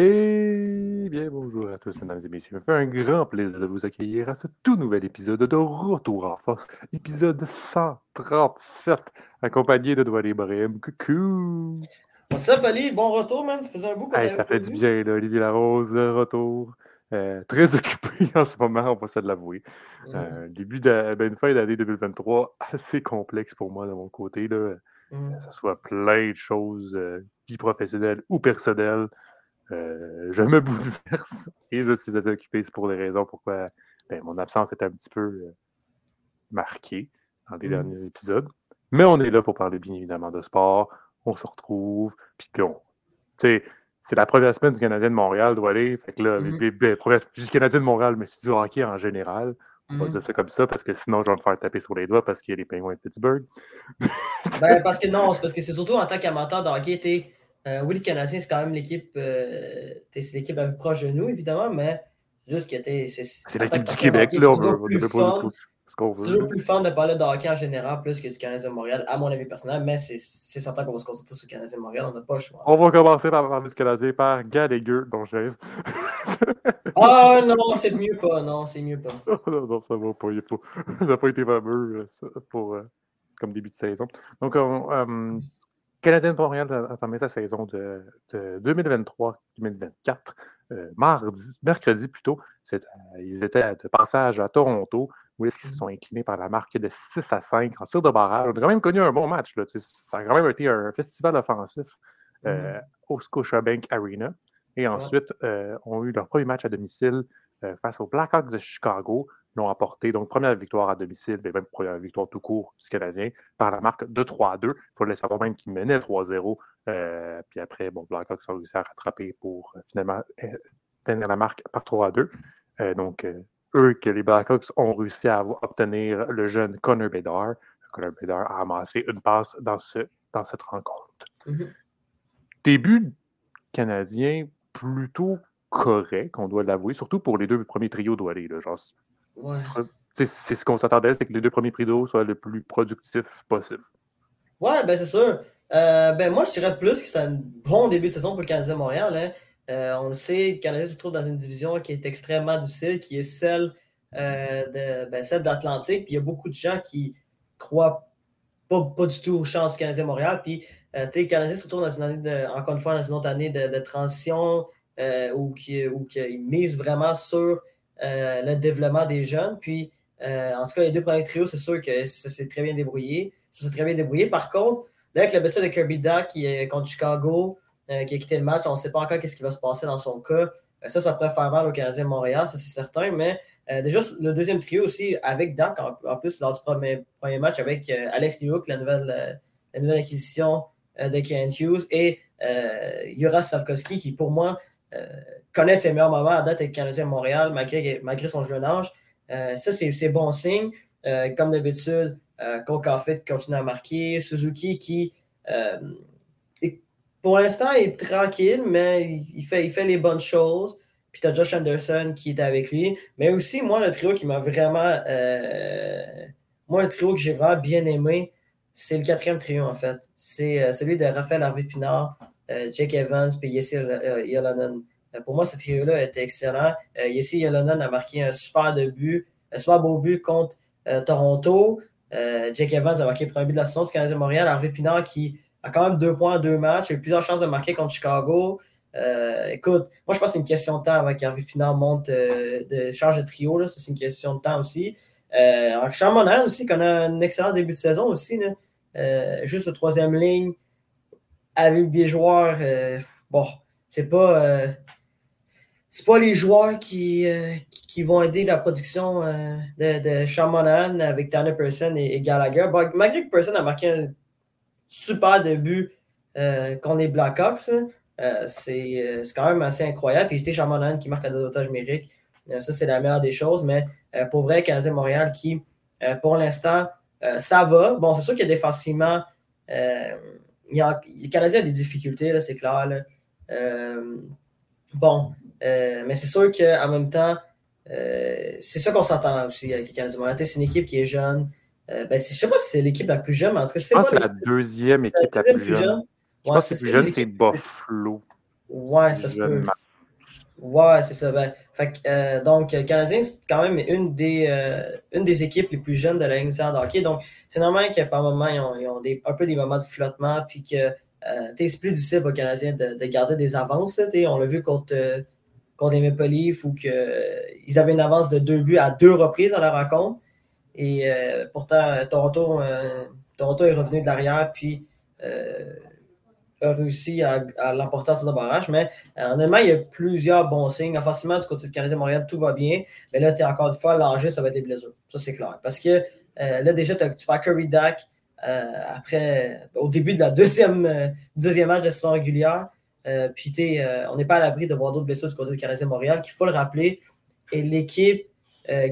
Eh bien, bonjour à tous, mesdames et messieurs. Fait un grand plaisir de vous accueillir à ce tout nouvel épisode de Retour en force, épisode 137, accompagné de Douane Ibrahim. Coucou! What's up, Ali? Bon retour, man. Ça faisait un bout qu'on Hey, ça fait du bien, là, Olivier Larose, de retour. Euh, très occupé en ce moment, on va se l'avouer. Euh, début de, ben, une fin d'année 2023 assez complexe pour moi de mon côté. Là. mhm. que ce soit plein de choses, euh, vie professionnelle ou personnelle. Euh, je me bouleverse et je suis assez occupé. C'est pour les raisons pourquoi ben, mon absence est un petit peu euh, marquée dans les Mhm. derniers épisodes. Mais on est là pour parler bien évidemment de sport. On se retrouve. Puis sais, c'est la première semaine du Canadien de Montréal, doit aller. Fait que là, Mhm. les- les- Canadien de Montréal, mais c'est du hockey en général. On va Mhm. dire ça comme ça parce que sinon, je vais me faire taper sur les doigts parce qu'il y a les Penguins de Pittsburgh. Ben, parce que non, c'est parce que c'est surtout en tant qu'amateur de hockey, euh, oui, le Canadien, c'est quand même l'équipe euh, c'est l'équipe la plus proche de nous, évidemment, mais c'est juste que. C'est l'équipe du Québec, là. On c'est veut, toujours plus pas fun. dire ce qu'on C'est veut. toujours plus fun de parler de hockey en général plus que du Canadien de Montréal, à mon avis personnel, mais c'est certain qu'on va se concentrer sur le Canadien de Montréal, on n'a pas le choix. On va commencer par parler du Canadien par Gallagher, dont je Ah non, c'est mieux pas, non, c'est mieux pas. non, non, ça va pas. il pas- Ça n'a pas été fameux euh, pour, euh, comme début de saison. Donc, on, Canadien de Montréal a entamé sa saison de, de 2023-2024. euh, mardi, mercredi plutôt, euh, ils étaient de passage à Toronto, où est-ce qu'ils se sont inclinés par la marque de 6 à 5 en tir de barrage. On a quand même connu un bon match. Là, ça a quand même été un festival offensif euh, au Scotiabank Arena. Et ensuite, euh, ont eu leur premier match à domicile face aux Blackhawks de Chicago. L'ont emporté, donc première victoire à domicile, mais même première victoire tout court du Canadien, par la marque de 3-2. Il faut le savoir même qu'ils menaient 3-0. Euh, puis après, bon, Blackhawks ont réussi à rattraper pour euh, finalement euh, tenir la marque par 3-2. Euh, donc, euh, eux, que les Blackhawks ont réussi à obtenir le jeune Connor Bedard. Connor Bedard a amassé une passe dans, ce, dans cette rencontre. Mhm. Début canadien plutôt correct, on doit l'avouer, surtout pour les deux premiers trios. Là, genre, Ouais. c'est c'est ce qu'on s'attendait, c'est que les deux premiers trios soient le plus productifs possible. Ouais, ben c'est sûr. Euh, ben moi, je dirais plus que c'était un bon début de saison pour le Canadien de Montréal. hein. Euh, on le sait, le Canadien se trouve dans une division qui est extrêmement difficile, qui est celle, euh, de, ben, d'Atlantique. Puis il y a beaucoup de gens qui croient pas, pas du tout aux chances du Canadien de Montréal. Puis euh, le Canadien se retrouve dans une année, de, encore une fois, dans une autre année de, de transition où, qui, où qui- il mise vraiment sur euh, le développement des jeunes. Puis euh, en tout cas, les deux premiers trios, c'est sûr que ça s'est très bien débrouillé. Ça s'est très bien débrouillé. Par contre, là, avec le blessure de Kirby Duck qui est contre Chicago, euh, qui a quitté le match, on ne sait pas encore qu'est-ce qui va se passer dans son cas. Ça, ça pourrait faire mal au Canadien de Montréal, ça c'est certain. Mais déjà, le deuxième trio aussi, avec Duck, en, plus, lors du premier, premier match avec Alex Newhook, la nouvelle, la nouvelle acquisition de Ken Hughes, et Jura Slavkovski, qui pour moi connaît ses meilleurs moments à date avec le Canadien de Montréal, malgré, son jeune âge. Euh, ça, c'est bon signe. Euh, comme d'habitude, euh, qui continue à marquer. Suzuki qui, euh, pour l'instant, est tranquille, mais il fait, les bonnes choses. Puis tu as Josh Anderson qui est avec lui. Mais aussi, moi, le trio qui m'a vraiment. euh, moi, le trio que j'ai vraiment bien aimé, c'est le quatrième trio, en fait. C'est euh, celui de Raphaël Harvey-Pinard, euh, Jake Evans et Jesse euh, Yolonen. Euh, pour moi, ce trio-là était excellent. Euh, Jesse Yolonen a marqué un super début, un super beau but contre euh, Toronto. Euh, Jake Evans a marqué le premier but de la saison du Canadien de Montréal. Harvey Pinard qui a quand même deux points en deux matchs. A eu plusieurs chances de marquer contre Chicago. Euh, écoute, moi je pense que c'est une question de temps avant qu'Harvey Pinard monte euh, de charge de trio. C'est une question de temps aussi. Euh, aussi, qui a un excellent début de saison aussi. Là. Euh, juste le troisième ligne avec des joueurs. euh, bon, c'est pas. euh, c'est pas les joueurs qui, euh, qui- vont aider la production de, de avec Tanner Person et, Gallagher. Bon, malgré que Person a marqué un super début contre les Blackhawks, c'est quand même assez incroyable. Puis c'était Monahan qui marque un désavantage numérique. Ça, c'est la meilleure des choses. Mais pour vrai, Canadien Montréal qui, pour l'instant, ça va. Bon, c'est sûr qu'il y a défensivement. Euh, il a, le Canadien a des difficultés, c'est clair. là. Euh, bon, euh, mais c'est sûr qu'en même temps, euh, c'est ça qu'on s'entend aussi avec Montréal. Tu sais, C'est une équipe qui est jeune. Ben, je sais pas si c'est l'équipe la plus jeune, mais en tout cas, Je c'est pense pas que c'est la deuxième équipe la plus jeune. Je Ouais, pense que c'est plus jeune, c'est Buffalo. Ouais, ça se ne peut. Ouais, c'est ça. Ben, euh, donc, le Canadien, c'est quand même une des, euh, une des équipes les plus jeunes de la Ligue de hockey. Donc, c'est normal qu'à par moment, ils ont, un peu des moments de flottement, puis que euh, c'est plus difficile pour les Canadiens de, de garder des avances. on l'a vu contre, contre les Maple Leafs, où que, ils avaient une avance de deux buts à deux reprises dans la rencontre. Et pourtant, Toronto, Toronto est revenu de l'arrière, puis a réussi à, l'emporter sur le barrage. Mais euh, honnêtement, il y a plusieurs bons signes. Forcément, du côté de Canadien Montréal, tout va bien. Mais là, tu es encore une fois, l'enjeu, ça va être des blessures. Ça, c'est clair. Parce que euh, là, déjà, tu fais Curry Dak euh, après, au début de la deuxième, deuxième match de saison régulière. Puis, on n'est pas à l'abri de voir d'autres blessures du côté de Canadien Montréal, qu'il faut le rappeler. Et l'équipe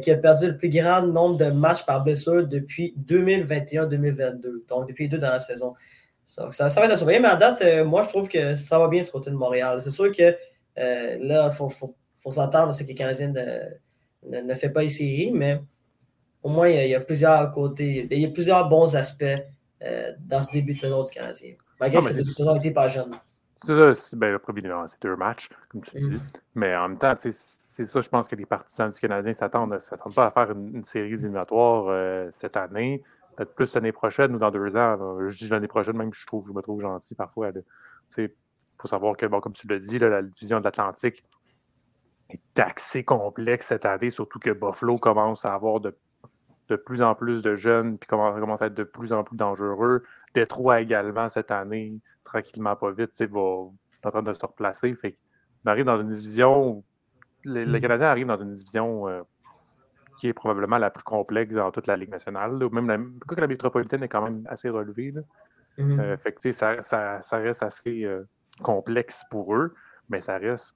qui a perdu le plus grand nombre de matchs par blessure depuis 2021-2022, donc depuis les deux dernières Ça, ça, va être à surveiller, mais à date, euh, moi, je trouve que ça va bien du côté de Montréal. C'est sûr que euh, là, il faut, faut, faut s'attendre à ce que les Canadiens ne, ne, fait pas les séries, mais au moins, il y, a, plusieurs côtés, il y a plusieurs bons aspects euh, dans ce début de saison du Canadien. Malgré que ce début de saison n'était pas jeune. C'est ça, ben, c'est deux matchs, comme tu dis. Mm. Mais en même temps, c'est ça, je pense que les partisans du Canadien s'attendent ne s'attendent pas à faire une, série éliminatoire cette année peut-être plus l'année prochaine ou dans deux ans. Je dis l'année prochaine, même je trouve, je me trouve gentil parfois. Il faut savoir que, bon, comme tu l'as dit, la division de l'Atlantique est assez complexe cette année, surtout que Buffalo commence à avoir de, de plus en plus de jeunes, puis commence, à être de plus en plus dangereux. Détroit également cette année, tranquillement, pas vite, va en train de se replacer. Fait on arrive dans une division où les, les mm. Canadiens arrivent dans une division euh, qui est probablement la plus complexe dans toute la Ligue nationale. Même la, que la métropolitaine est quand même assez relevée. Mm-hmm. Euh, fait que, ça, ça, ça, reste assez euh, complexe pour eux, mais ça reste.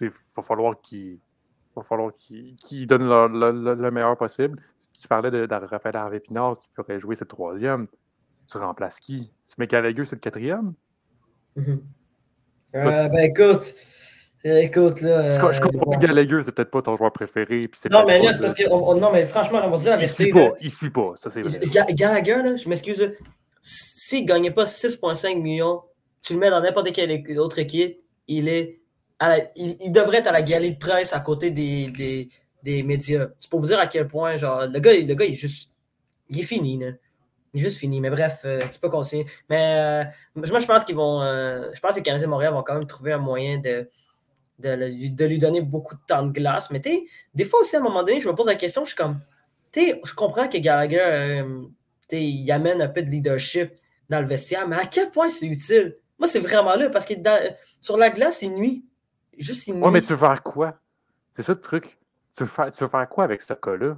Il va falloir qu'ils qu donnent le, meilleur possible. Si tu parlais de, de Raphaël Harvey Pinard qui pourrait jouer cette troisième, tu remplaces qui? Tu mets Gallagher, c'est le quatrième? Mm-hmm. Euh, ben écoute, écoute, là. Je, je euh, comprends que Gallagher, c'est peut-être pas ton joueur préféré. non, mais là, c'est parce que. non, mais franchement, on va se dire la vérité. Il suit pas. Il suit pas. Ça, c'est vrai. Gallagher, là, je m'excuse. S'il ne gagnait pas 6,5 millions, tu le mets dans n'importe quelle autre équipe, il est. il, devrait être à la galerie de presse à côté des, des, des médias. C'est pour vous dire à quel point, genre, le gars, le gars il est juste. Il est fini, là. Il est juste fini. Mais bref, euh, c'est pas conseillé. Mais moi, je pense qu'ils vont. je pense que les Canadiens de Montréal vont quand même trouver un moyen de de, lui donner beaucoup de temps de glace. Mais tu des fois aussi, à un moment donné, je me pose la question, je suis comme, tu je comprends que Gallagher, euh, il amène un peu de leadership dans le vestiaire, mais à quel point c'est utile? Moi, c'est vraiment là, parce que sur la glace, il nuit. Juste, il nuit. Ouais, mais tu veux faire quoi? C'est ça le truc. Tu veux faire, tu veux faire quoi avec ce cas-là?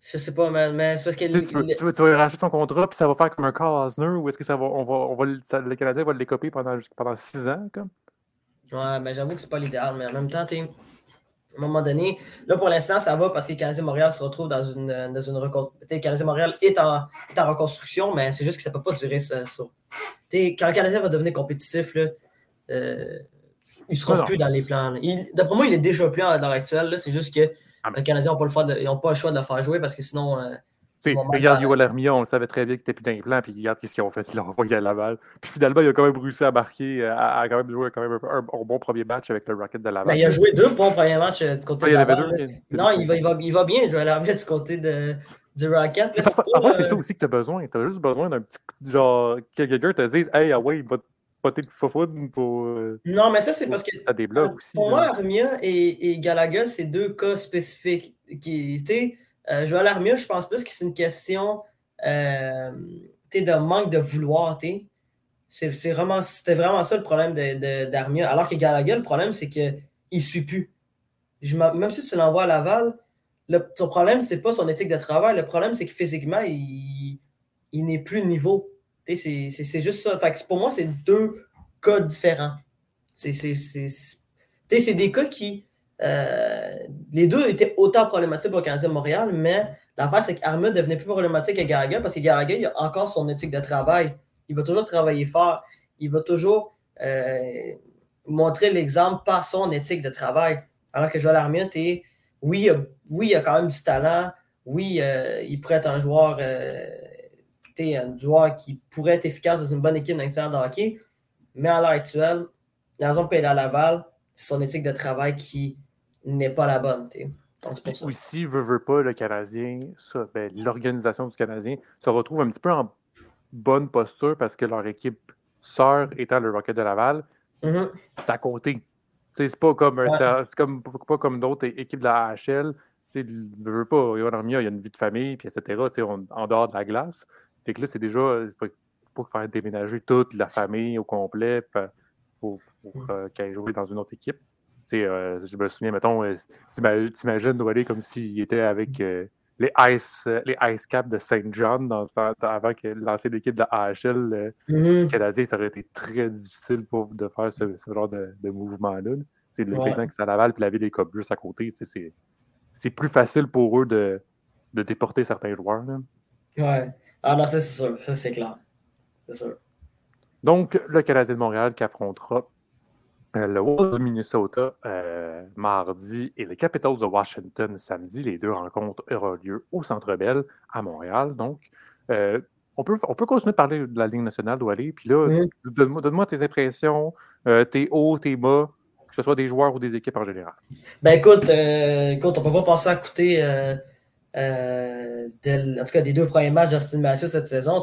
Je sais pas, mais, c'est parce que. Tu, tu, veux, tu, racheter son contrat, puis ça va faire comme un cas Osner, ou est-ce que ça va, on va, on va, le Canadien va le copier pendant, pendant six ans, comme? Ouais, ben j'avoue que c'est pas l'idéal, mais en même temps, à un moment donné, là pour l'instant, ça va parce que le Canadien Montréal se retrouve dans une, dans une reconstruction. Le Canadien Montréal est en, est en reconstruction, mais c'est juste que ça peut pas durer ça. ça. Quand le Canadien va devenir compétitif, là, euh, il sera plus dans les plans. D'après moi, il est déjà plus à l'heure actuelle. C'est juste que ah, les Canadiens n'ont pas, le pas le choix de le faire jouer parce que sinon. Euh, regarde Yoel Hermia, on le savait très bien qu'il était plus d'un plan, puis regarde ce qu'ils ont fait, ils l'ont envoyé à Laval. Puis finalement, il a quand même réussi à marquer, euh, à, quand même jouer quand même un, bon premier match avec le Rocket de Laval. Ben, il a joué deux bons premiers matchs euh, du côté de Laval. non, il va, il, va, il va bien, Joel Hermia du côté de, du Rocket. Après, c'est ça aussi que tu as besoin. Tu as juste besoin d'un petit. Genre, que quelqu'un te dise, hey, ah ouais, il va te poter de fofoune pour. Euh, non, mais ça, c'est parce que. As des blogs aussi. Pour moi, Hermia et, et Gallagher, c'est deux cas spécifiques qui étaient. Euh, Joël Armia, je pense plus que c'est une question euh, de manque de vouloir. C'est vraiment, c'était vraiment ça le problème d'Armia. Alors que Gallagher, le problème, c'est qu'il ne suit plus. Même si tu l'envoies à Laval, son problème, c'est pas son éthique de travail. Le problème, c'est que physiquement, il n'est plus niveau. C'est juste ça. pour moi, c'est deux cas différents. C'est des cas qui. Euh, les deux étaient autant problématiques pour le Canadien de Montréal, mais L'affaire, c'est qu'Armud devenait plus problématique que Gallagher parce que Gallagher, il a encore son éthique de travail. Il va toujours travailler fort. Il va toujours euh, montrer l'exemple par son éthique de travail. Alors que Joël Armud, oui, oui, il a quand même du talent. Oui, euh, il pourrait être un joueur, un joueur qui pourrait être efficace dans une bonne équipe d'intérieur de hockey. Mais à l'heure actuelle, la raison pour il est à Laval, son éthique de travail qui n'est pas la bonne. Aussi, veut, veut pas, le Canadien, ben, l'organisation du Canadien se retrouve un petit peu en bonne posture parce que leur équipe sœur étant le Rocket de Laval, mm-hmm. c'est à côté. C'est pas comme, comme, pas comme d'autres équipes de la AHL. Ne veut pas, il y a une vie de famille, puis etc., en dehors de la glace. Fait que là, c'est déjà, il faut, faut faire déménager toute la famille au complet pour, pour mm. euh, qu'elle joue dans une autre équipe. Euh, je me souviens, mettons, euh, t'imagines Doualé comme s'il était avec euh, les Ice, les Ice Caps de Saint John dans avant que lancer l'équipe de AHL mm-hmm. canadien, ça aurait été très difficile pour, de faire ce, genre de, mouvement-là. C'est le ouais. que ça Laval puis la ville des Cubs juste à côté. C'est plus facile pour eux de, de déporter certains joueurs. Là. Ouais. Ah non, ça c'est sûr. Ça c'est clair. C'est sûr. Donc, le Canadien de Montréal qui affrontera le Wolves du Minnesota euh, mardi et les Capitals de Washington samedi. Les deux rencontres auront lieu au Centre Bell à Montréal. Donc, euh, on, peut, on peut continuer de parler de la Ligue nationale aller. Puis là, donne-moi tes impressions, tes hauts, tes bas, que ce soit des joueurs ou des équipes en général. Ben écoute, écoute on peut pas passer à côté en tout cas des deux premiers matchs d'Austin Matthews cette saison.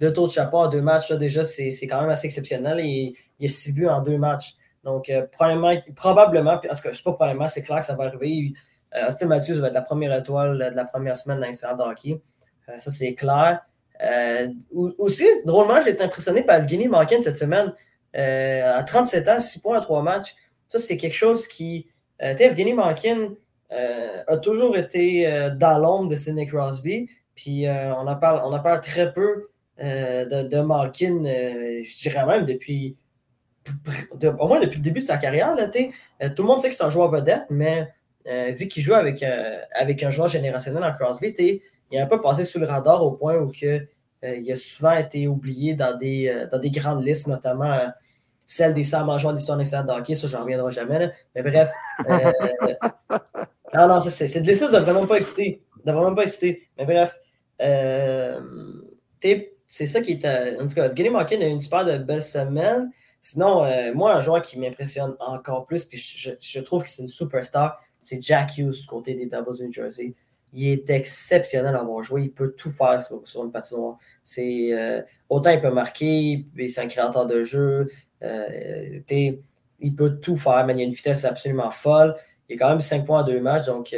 Deux tours de chapeau en deux matchs, là, déjà, c'est quand même assez exceptionnel. Et, il y a six buts en deux matchs. Donc, euh, probablement, tout cas, je sais pas probablement, c'est clair que ça va arriver. Euh, Austin Matthews va être la première étoile de la première semaine dans l'histoire de hockey. Euh, ça, c'est clair. aussi, drôlement, j'ai été impressionné par Evgeny Malkin cette semaine. à 37 ans, 6 points à 3 matchs. Ça, c'est quelque chose qui. Evgeny Malkin a toujours été dans l'ombre de Sidney Crosby. Puis on, en parle, on en parle très peu de, de Malkin, je dirais même depuis au moins depuis le début de sa carrière, là, euh, tout le monde sait que c'est un joueur vedette, mais euh, vu qu'il joue avec, euh, avec un joueur générationnel en Crosby, il est un peu passé sous le radar au point où il a souvent été oublié dans des, dans des grandes listes, notamment celle des 100 joueurs d'histoire nationale de hockey, ça, j'en reviendrai jamais. Mais bref. ah non, c'est, c'est de liste de vraiment pas exciter. De vraiment pas exciter. Mais bref. c'est ça qui est. En tout cas, Gary Malkin a eu une super de belle semaine. Sinon, euh, moi, un joueur qui m'impressionne encore plus, puis je, trouve que c'est une superstar, c'est Jack Hughes du côté des Doubles New Jersey. Il est exceptionnel à avoir joué. Il peut tout faire sur, une patinoire. C'est, euh, autant il peut marquer, c'est un créateur de jeu. Euh, il peut tout faire, mais il a une vitesse absolument folle. Il a quand même 5 points en deux matchs, donc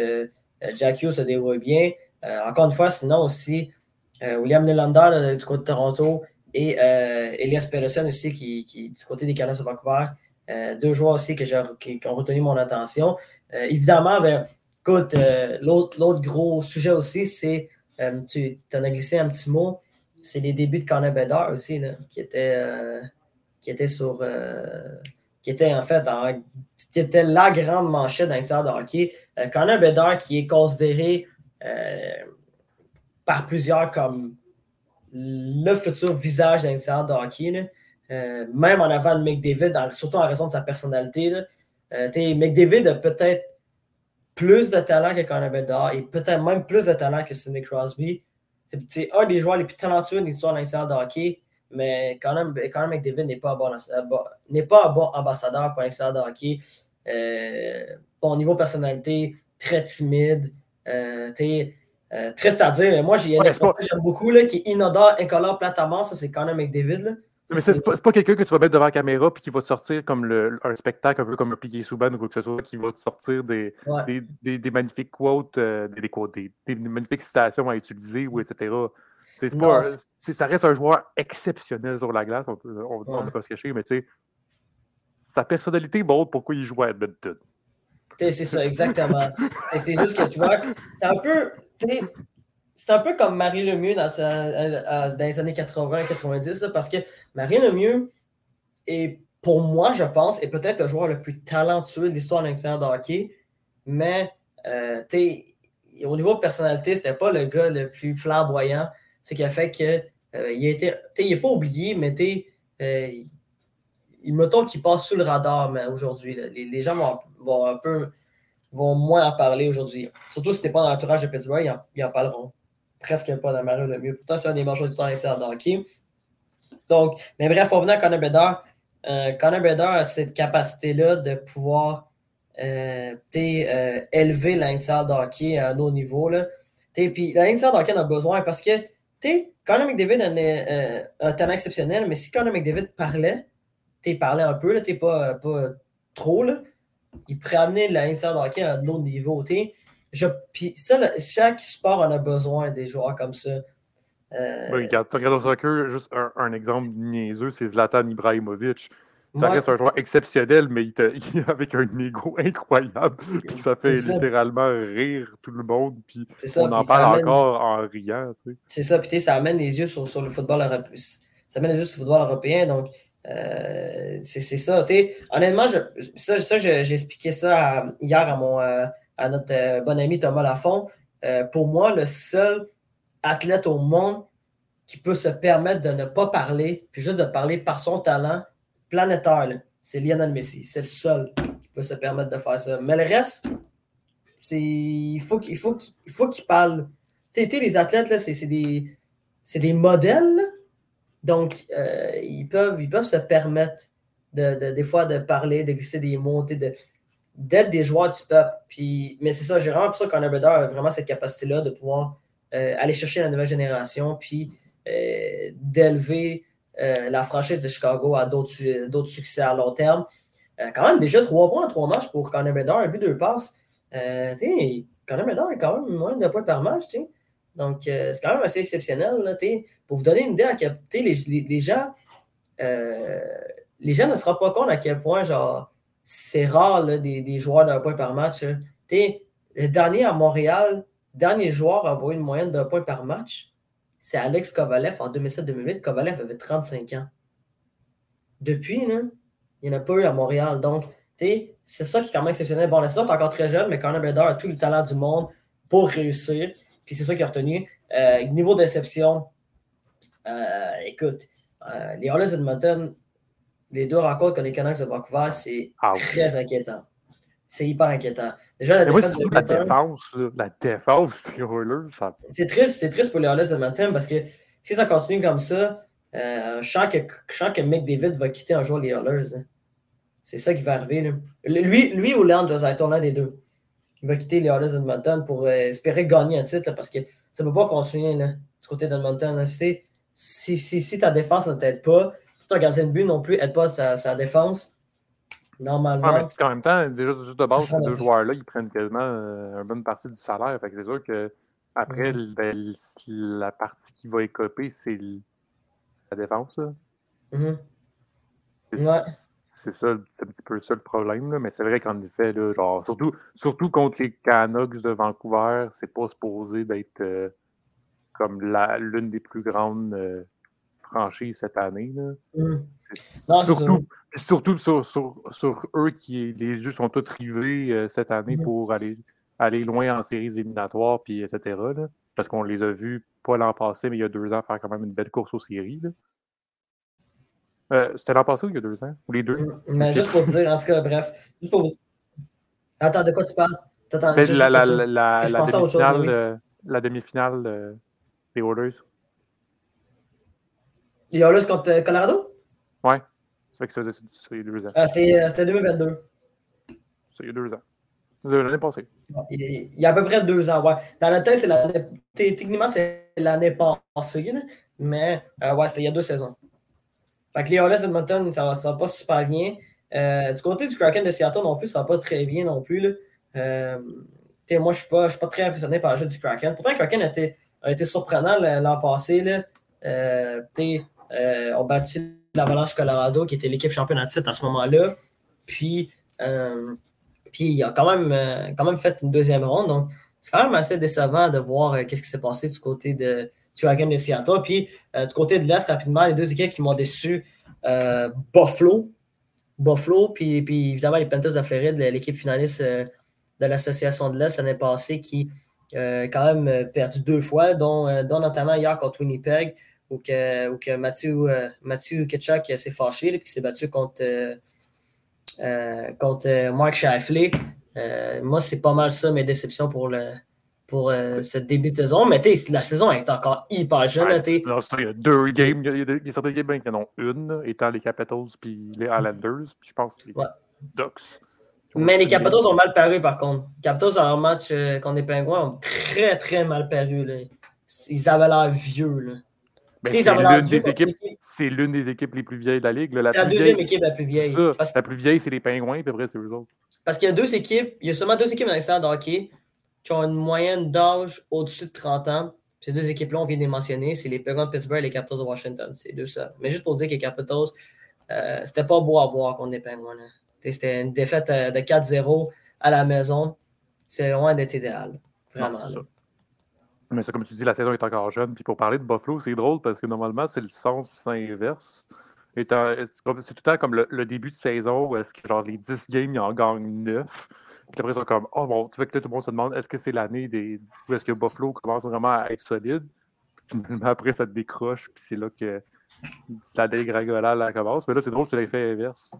Jack Hughes se débrouille bien. encore une fois, sinon aussi, William Nylander du côté de Toronto, et euh, Elias Peterson aussi, qui, du côté des Canucks de Vancouver. Euh, deux joueurs aussi que qui, ont retenu mon attention. Euh, évidemment, ben, écoute, l'autre gros sujet aussi, c'est, tu en as glissé un petit mot, c'est les débuts de Connor Bedard aussi, qui était, qui était sur. qui était en fait qui était la grande manchette dans le de hockey. Connor Bedard qui est considéré par plusieurs comme le futur visage d'un de hockey. Euh, même en avant de McDavid, surtout en raison de sa personnalité. Euh, McDavid a peut-être plus de talent que Conor Bedard et peut-être même plus de talent que Sidney Crosby. C'est un des joueurs les plus talentueux de l'histoire de hockey, mais quand même, McDavid n'est pas, un bon, pas un bon ambassadeur pour l'histoire de hockey. Euh, bon niveau personnalité, très timide. Euh, triste à dire, mais moi, j'ai une expression que j'aime beaucoup, là, qui est inodore, incolore, plate à mort. Ça, c'est quand même avec David. Mais c'est pas, pas quelqu'un que tu vas mettre devant la caméra puis qui va te sortir comme le, un spectacle, un peu comme un Piqué Souban ou quoi que ce soit, qui va te sortir des, des, des, magnifiques quotes, euh, des, des, magnifiques citations à utiliser, ou etc. C'est pas, ça reste un joueur exceptionnel sur la glace, on ne on, on pas se cacher, mais tu sais, sa personnalité montre pourquoi il joue à Edmonton. C'est ça, exactement. Et c'est juste que tu vois, c'est un peu c'est un peu comme Marie Lemieux dans, dans les années 80-90, parce que Marie Lemieux est, pour moi, je pense, est peut-être le joueur le plus talentueux de l'histoire de l'extérieur de hockey, mais euh, au niveau de personnalité, c'était pas le gars le plus flamboyant, ce qui a fait que euh, il n'est pas oublié, mais euh, il me tombe qu'il passe sous le radar aujourd'hui. Les, les, gens vont, vont un peu vont moins en parler aujourd'hui. Surtout si tu n'es pas dans l'entourage de Pittsburgh, ils en, ils en, parleront presque pas dans Mario le mieux. Pourtant, c'est un des meilleurs du temps de hockey. Donc, mais bref, pour venir à Conor Bedard, euh, Connor Bedard a cette capacité-là de pouvoir euh, euh, élever l'inside hockey à un autre niveau. Là. Puis l'inside hockey en a besoin parce que Connor McDavid a un, un talent exceptionnel, mais si Connor McDavid parlait, parlait un peu, là, pas, pas trop, là, il pourrait amener l'inside hockey à un autre niveau. Je, puis ça, chaque sport en a besoin des joueurs comme ça. Euh... regarde, tu regardes au soccer, juste un, exemple niaiseux, c'est Zlatan Ibrahimovic. Ça reste un joueur exceptionnel, mais il, te, avec un ego incroyable. Puis ça fait littéralement rire tout le monde. Puis on en parle encore en riant. C'est ça, puis ça amène les yeux sur, sur, le football européen. Ça amène les yeux sur le football européen. Donc, euh, c'est ça. Honnêtement, je, ça, ça j'ai expliqué ça hier à, mon, euh, à notre euh, bon ami Thomas Lafont. pour moi, le seul athlète au monde qui peut se permettre de ne pas parler, puis juste de parler par son talent planétaire, c'est Lionel Messi. C'est le seul qui peut se permettre de faire ça. Mais le reste, il faut qu'il faut parle. Tu les athlètes, c'est des, des modèles. Donc, euh, ils, peuvent, ils peuvent se permettre de, des fois de parler, de glisser des mots, d'être des joueurs du peuple. Puis, mais c'est ça, j'ai vraiment l'impression qu'un a vraiment cette capacité-là de pouvoir euh, aller chercher la nouvelle génération, puis euh, d'élever la franchise de Chicago à d'autres succès à long terme. quand même, déjà trois points en trois matchs pour Connor Bedard, un but, deux passes. Connor Bedard est quand même moins de points par match. Donc, euh, c'est quand même assez exceptionnel. Là, pour vous donner une idée à quel les, les, gens, euh, les gens ne se rendent pas compte à quel point genre c'est rare des, des, joueurs d'un point par match. Le dernier à Montréal, dernier joueur à avoir une moyenne d'un point par match, c'est Alex Kovalev en 2007-2008. Kovalev avait 35 ans. Depuis, là, il n'y en a pas eu à Montréal. Donc, c'est ça qui est quand même exceptionnel. Bon, là, ça, encore très jeune, mais Conor Bedard a tout le talent du monde pour réussir. Puis c'est ça qui a retenu. Euh, niveau déception, euh, écoute, euh, les Oilers Edmonton, les deux rencontres contre les Canucks de Vancouver, c'est ah très inquiétant. C'est hyper inquiétant. Déjà, la défense, de la défense, la défense des Oilers, ça... C'est triste, c'est triste pour les Oilers Edmonton parce que si ça continue comme ça, je, sens que, je sens que McDavid va quitter un jour les Oilers. Hein. C'est ça qui va arriver. Lui, lui ou Leon être l'un des deux il va quitter les Oilers d'Edmonton pour euh, espérer gagner un titre parce que ça ne peut pas continuer là, du côté d'Edmonton. Si, si, si, ta défense ne t'aide pas, si ton gardien de but non plus n'aide pas sa, sa, défense, normalement. Ouais, mais en même temps, déjà, juste de base, ces deux joueurs-là, ils prennent quasiment euh, une bonne partie du salaire. Fait que c'est sûr que après, mm-hmm. ben, la partie qui va écoper, c'est la défense. Mm-hmm. Ouais c'est ça, c'est un petit peu ça le problème, mais c'est vrai qu'en effet, là, genre, surtout, surtout contre les Canucks de Vancouver, c'est pas supposé d'être euh, comme l'une des plus grandes euh, franchises cette année. Là. Mmh. surtout, surtout sur, sur, eux qui les yeux sont tous rivés euh, cette année mmh. pour aller, aller loin en séries éliminatoires, puis etc. parce qu'on les a vus pas l'an passé, mais il y a deux ans faire quand même une belle course aux séries. Euh, c'était l'an passé ou il y a deux ans? Ou les deux? Mais juste pour dire, en tout cas, bref. Juste pour vous... Attends, de quoi tu parles? Attends, ben, la, la, la, la, demi-finale, euh, la demi-finale euh, des Oilers. Les Oilers contre euh, Colorado? Ouais. C'est vrai que ça il y a deux ans. Ah, c'était 2022. C'est il y a deux ans. L'année passée. Il y a à peu près deux ans, ouais. Dans la tête, c'est l'année. Techniquement, c'est l'année passée, mais ouais, c'est il y a deux saisons. Fait que les Edmonton, ça ne va, pas super bien. Euh, du côté du Kraken de Seattle non plus, ça va pas très bien non plus. Là. Euh, moi, je ne suis, pas très impressionné par le jeu du Kraken. Pourtant, le Kraken a été, a été surprenant l'an passé. Là. Euh, on a battu l'Avalanche Colorado, qui était l'équipe championne à titre à ce moment-là. Puis, puis, il a quand même, quand même fait une deuxième ronde. Donc, c'est quand même assez décevant de voir qu'est-ce qui s'est passé du côté de, Kraken de Seattle. Puis euh, du côté de l'Est, rapidement, les deux équipes qui m'ont déçu, euh, Buffalo. Buffalo, puis, puis évidemment les Panthers de Floride, l'équipe finaliste euh, de l'Association de l'Est l'année passée qui a quand même perdu deux fois, dont, notamment hier contre Winnipeg, où que, que Mathieu, Mathieu Ketchuk s'est fâché et s'est battu contre, contre Mark Shifley. moi, c'est pas mal ça mes déceptions pour le, pour euh, ce début de saison. Mais la saison est encore hyper jeune. il y a deux games. Il y a, il y a certaines games qui en ont une, étant les Capitals puis les Islanders. Puis je pense les Ducks. Mais les Capitals ont mal paru, par contre. Les Capitals, en match euh, contre les Pingouins, ont très, très mal paru. Là. Ils avaient l'air vieux. Là. Ben, c'est l'une des, équipes les plus vieilles de la Ligue. C'est la, deuxième équipe la plus vieille. La plus vieille, c'est les Pingouins, puis après, c'est eux autres. Parce qu'il y a deux équipes, il y a seulement deux équipes dans l'extérieur de hockey qui ont une moyenne d'âge au-dessus de 30 ans. Ces deux équipes-là, on vient de les mentionner, c'est les Penguins de Pittsburgh et les Capitals de Washington. C'est deux seuls. Mais juste pour dire que les Capitals, euh, c'était pas beau à voir contre les Penguins. C'était une défaite euh, de 4-0 à la maison. C'est loin d'être idéal. Vraiment. Mais c'est comme tu dis, la saison est encore jeune. Puis pour parler de Buffalo, c'est drôle parce que normalement, c'est le sens inverse. C'est tout le temps comme le, début de saison où est-ce que genre les 10 games, ils en gagnent 9. Puis après, ils sont comme Oh bon, tu vois que là, tout le monde se demande est-ce que c'est l'année des. où est-ce que Buffalo commence vraiment à être solide? Finalement, après, ça te décroche, puis c'est là que la dégringolade commence. Mais là, c'est drôle, c'est l'effet inverse.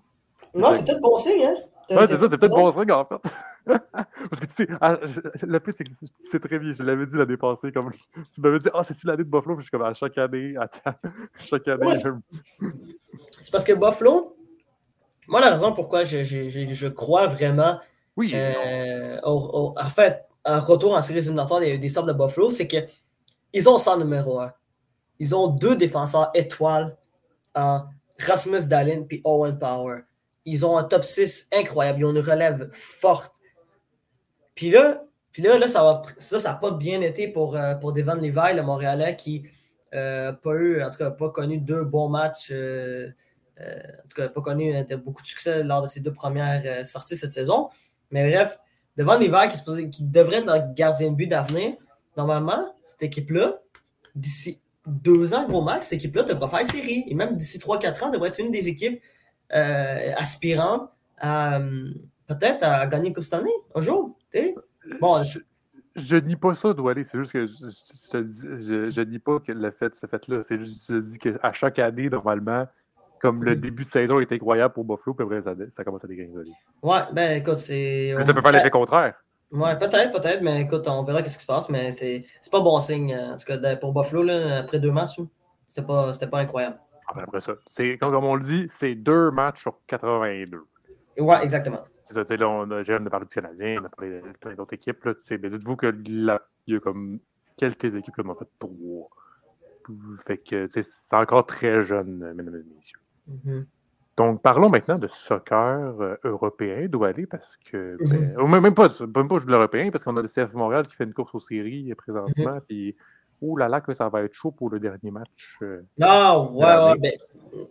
Non, c'est peut-être bon signe, hein? Ouais, c'est ça, c'est peut-être bon signe, en fait. Parce que tu sais, ah, le plus, c'est que c'est très bien. Je l'avais dit l'année passée. Comme, tu m'avais dit, ah, c'est-tu l'année de Buffalo? Puis je suis comme, à chaque année, attends, chaque année. c'est parce que Buffalo, moi, la raison pourquoi je, je, je, crois vraiment. Oui. Euh, en fait, un retour en série éliminatoire des, des Sables de Buffalo, c'est qu'ils ont ça numéro un. Ils ont deux défenseurs étoiles en Rasmus Dallin et Owen Power. Ils ont un top 6 incroyable. Ils ont une relève forte. Puis là, puis là, là ça n'a ça, ça pas bien été pour, euh, pour Devon Levi, le Montréalais, qui n'a euh, pas eu, en tout cas, pas connu deux bons matchs. Euh, en tout cas, pas connu beaucoup de succès lors de ses deux premières sorties cette saison. Mais bref, Devon Levi, qui, qui devrait être leur gardien de but d'avenir, normalement, cette équipe-là, d'ici deux ans, gros max, cette équipe-là devrait faire série. Et même d'ici 3-4 ans, devrait être une des équipes euh, aspirant à peut-être à gagner une Coupe cette année, un jour. Bon, je, je dis pas ça, Doualé. C'est juste que je, je, dis pas que le fait, ce fait-là. C'est juste je dis qu'à chaque année, normalement, comme le mm. début de saison est incroyable pour Buffalo, puis après, ça, ça commence à dégringoler. Ouais, ben écoute, c'est. Ça peut faire l'effet contraire. Ouais, peut-être, peut-être, mais écoute, on verra ce qui se passe, mais c'est pas bon signe. En tout cas, pour Buffalo, là, après deux matchs, c'était pas, pas incroyable. Après ça, comme on le dit, c'est deux matchs sur 82. Ouais, exactement. C'est ça, tu sais, là, on a, parlé du Canadien, on a parlé de plein d'autres équipes. Là, mais dites-vous que là, il y a comme quelques équipes qui en ont fait trois. Fait que c'est encore très jeune, mesdames et messieurs. Mm-hmm. Donc, parlons maintenant de soccer euh, européen, doit aller, parce que. Ben, même pas, même pas l'européen, parce qu'on a le CF Montréal qui fait une course aux séries présentement, mm-hmm. puis Ouh là là, que ça va être chaud pour le dernier match. Euh, non, ouais, ouais, ben,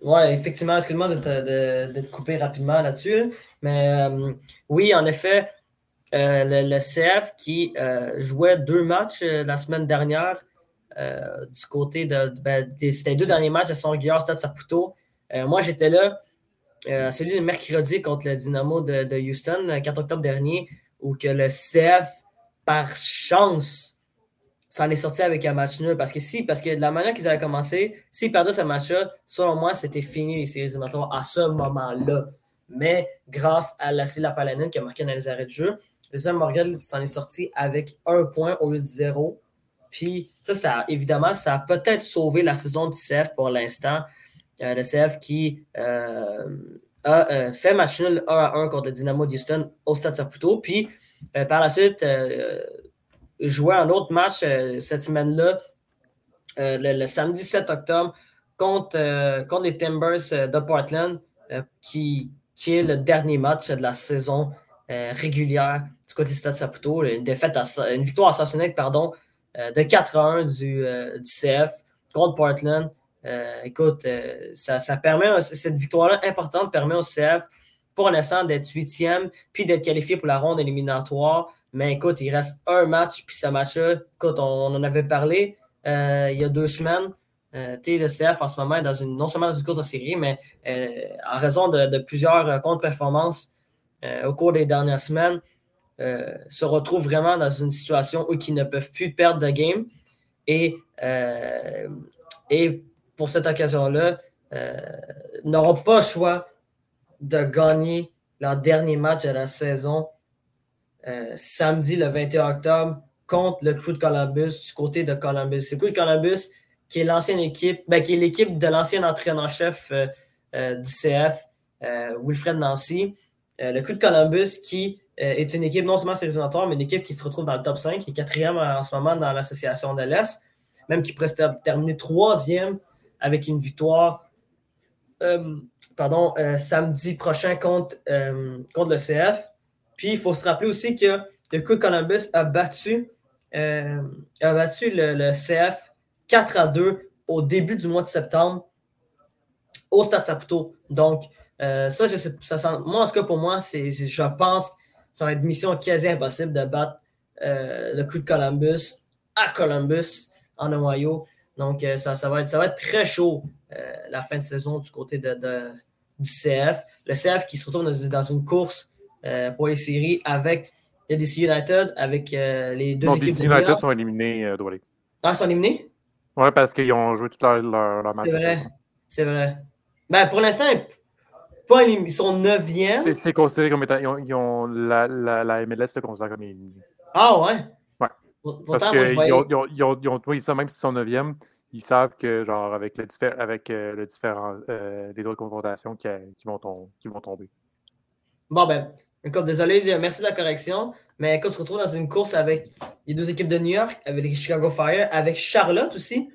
ouais, effectivement, excuse-moi de, te couper rapidement là-dessus. Mais euh, oui, en effet, euh, le, CF qui jouait deux matchs la semaine dernière du côté de. Ben, c'était les deux derniers matchs de son régulier Stade Saputo. Moi, j'étais là, celui de mercredi contre le Dynamo de, Houston, 4 octobre dernier, où que le CF, par chance, ça en est sorti avec un match nul. Parce que si, parce que de la manière qu'ils avaient commencé, s'ils perdaient ce match-là, selon moi, c'était fini les séries éliminatoires à ce moment-là. Mais grâce à la Palanine qui a marqué dans les arrêts de jeu, le Sam Morgan s'en est sorti avec un point au lieu de zéro. Puis ça, ça évidemment, ça a peut-être sauvé la saison du CF pour l'instant. Euh, le CF qui euh, a euh, fait match nul 1 à 1 contre le Dynamo Houston au Stade Saputo. Puis par la suite, jouer un autre match cette semaine-là, le, samedi 7 octobre, contre, contre les Timbers de Portland, qui, qui est le dernier match de la saison régulière du côté de Stade Saputo. Une, défaite une victoire assassinique pardon, de 4 1 du, du CF contre Portland. Écoute, ça, ça, permet, cette victoire-là importante permet au CF pour l'instant d'être huitième, puis d'être qualifié pour la ronde éliminatoire. Mais écoute, il reste un match, puis ce match-là, écoute, on, en avait parlé euh, il y a deux semaines. Euh, le en ce moment dans une, non seulement dans une course de série, mais euh, en raison de, plusieurs euh, contre-performances au cours des dernières semaines, se retrouve vraiment dans une situation où ils ne peuvent plus perdre de game. Et pour cette occasion-là, n'auront pas le choix de gagner leur dernier match de la saison euh, samedi le 21 octobre contre le Crew de Columbus du côté de Columbus. C'est le Crew de Columbus qui est l'ancienne équipe, ben, qui est l'équipe de l'ancien entraîneur-chef euh, euh, du CF, euh, Wilfred Nancy. le Crew de Columbus qui est une équipe non seulement sélectionnatoire, mais une équipe qui se retrouve dans le top 5, qui est quatrième en ce moment dans l'association de l'Est, même qui pourrait terminer troisième avec une victoire pardon, samedi prochain contre, contre le CF. Puis il faut se rappeler aussi que le Crew Columbus a battu, a battu le CF 4 à 2 au début du mois de septembre au Stade Saputo. Donc, euh, ça, je sais, ça moi, en tout cas, pour moi, c'est, je pense que ça va être mission quasi impossible de battre euh, le coup de Columbus à Columbus, en Ohio. Donc, euh, ça, ça, va être, ça va être très chaud la fin de saison du côté de, du CF. Le CF qui se retrouve dans, une course pour les séries avec les DC United, avec les deux équipes. Les DC United sont éliminés, Ah, ils sont éliminés? Oui, parce qu'ils ont joué toute leur, leur, match. C'est vrai. C'est vrai. Ben, pour l'instant, pas ils sont 9e. C'est considéré comme étant. Ils ont, la, la, la, MLS le considère comme éliminés. Ah ouais? Parce qu'ils ont, ils ont, ils ont, oui, ça, même s'ils sont 9e, ils savent que, genre, avec le, avec, euh, le différent, euh, les autres confrontations qui, qui, vont qui vont tomber. Bon, ben, écoute, désolé, merci de la correction. Mais quand on se retrouve dans une course avec les deux équipes de New York, avec les Chicago Fire, avec Charlotte aussi,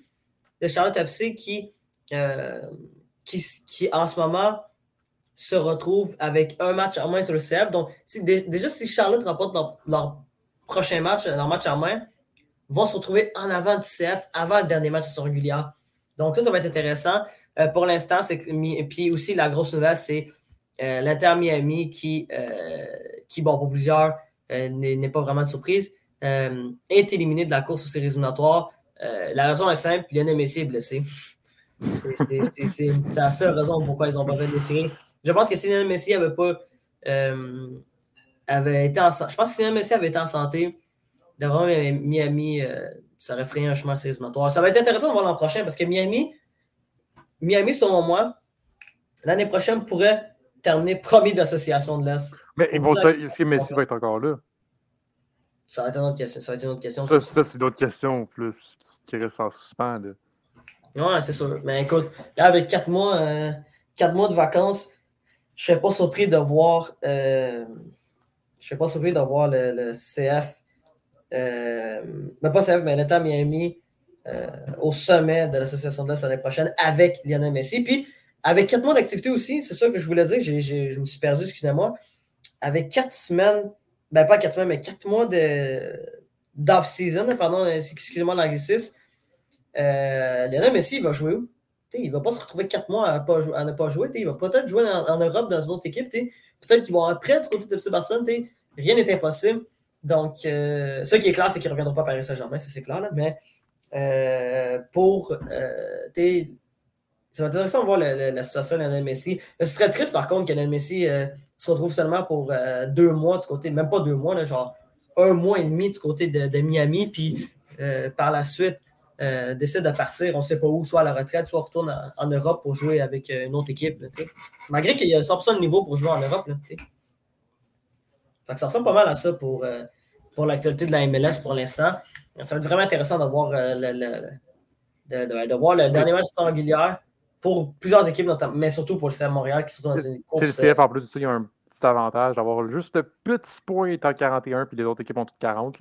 le Charlotte FC qui, euh, qui, qui, en ce moment se retrouve avec un match en main sur le CF. Donc, si, déjà, si Charlotte remporte leur, prochain match, leur match en main, vont se retrouver en avant du CF avant le dernier match sur régulière. Donc, ça, ça va être intéressant. Euh, pour l'instant, c'est puis aussi la grosse nouvelle, c'est euh, l'Inter Miami qui, qui, bon, pour plusieurs, euh, n'est pas vraiment de surprise, euh, est éliminé de la course aux séries éliminatoires. Euh, la raison est simple, Lionel Messi est blessé. C'est la seule raison pourquoi ils ont pas fait des séries. Je pense que si Lionel Messi avait pas avait été en je pense que si Messi avait été en santé, devant Miami, ça aurait frayé un chemin éliminatoires. Ça va être intéressant de voir l'an prochain parce que Miami, Miami, selon moi, l'année prochaine pourrait terminer premier d'association de l'Est. Mais est-ce que Messi va être encore là? Ça va être une autre question. Ça, une autre question. ça, ça c'est d'autres questions plus qui restent en suspens. Là. Ouais, c'est sûr. Mais écoute, là, avec quatre mois, euh, quatre mois de vacances, je ne serais pas surpris de voir. Euh, je serais pas surpris de voir le, CF. Euh, mais pas CF, mais l'État Miami euh, au sommet de l'association de l'Est l'année prochaine avec Lionel Messi. Puis avec quatre mois d'activité aussi, c'est ça que je voulais dire, je me suis perdu, excusez-moi. Avec quatre semaines, ben pas quatre semaines, mais quatre mois d'off-season, pardon, excusez-moi l'anglicisme, euh, Lionel Messi, il va jouer où? il ne va pas se retrouver quatre mois à ne pas jouer. Il va peut-être jouer en, Europe dans une autre équipe. Peut-être qu'ils vont après du côté de FC Barcelone. Rien n'est impossible. Donc, euh, ce qui est clair, c'est qu'il ne reviendra pas à Paris Saint-Germain, c'est clair. Là, mais euh, pour euh, ça va être intéressant de voir la, situation de Lionel Messi. Ce serait triste, par contre, que Lionel Messi se retrouve seulement pour deux mois du côté, même pas deux mois, là, genre un mois et demi du côté de, Miami, puis par la suite décide de partir, on ne sait pas où, soit à la retraite, soit retourne en, Europe pour jouer avec une autre équipe. Malgré qu'il y a 100% de niveau pour jouer en Europe. Là, ça ressemble pas mal à ça pour, pour l'actualité de la MLS pour l'instant. Ça va être vraiment intéressant de voir, le, de, voir le dernier match de régulière pour plusieurs équipes, notamment, mais surtout pour le CF Montréal qui sont dans une course. C'est le CF en plus de ça, il y a un petit avantage d'avoir juste le petit point en 41 puis les autres équipes ont toutes 40.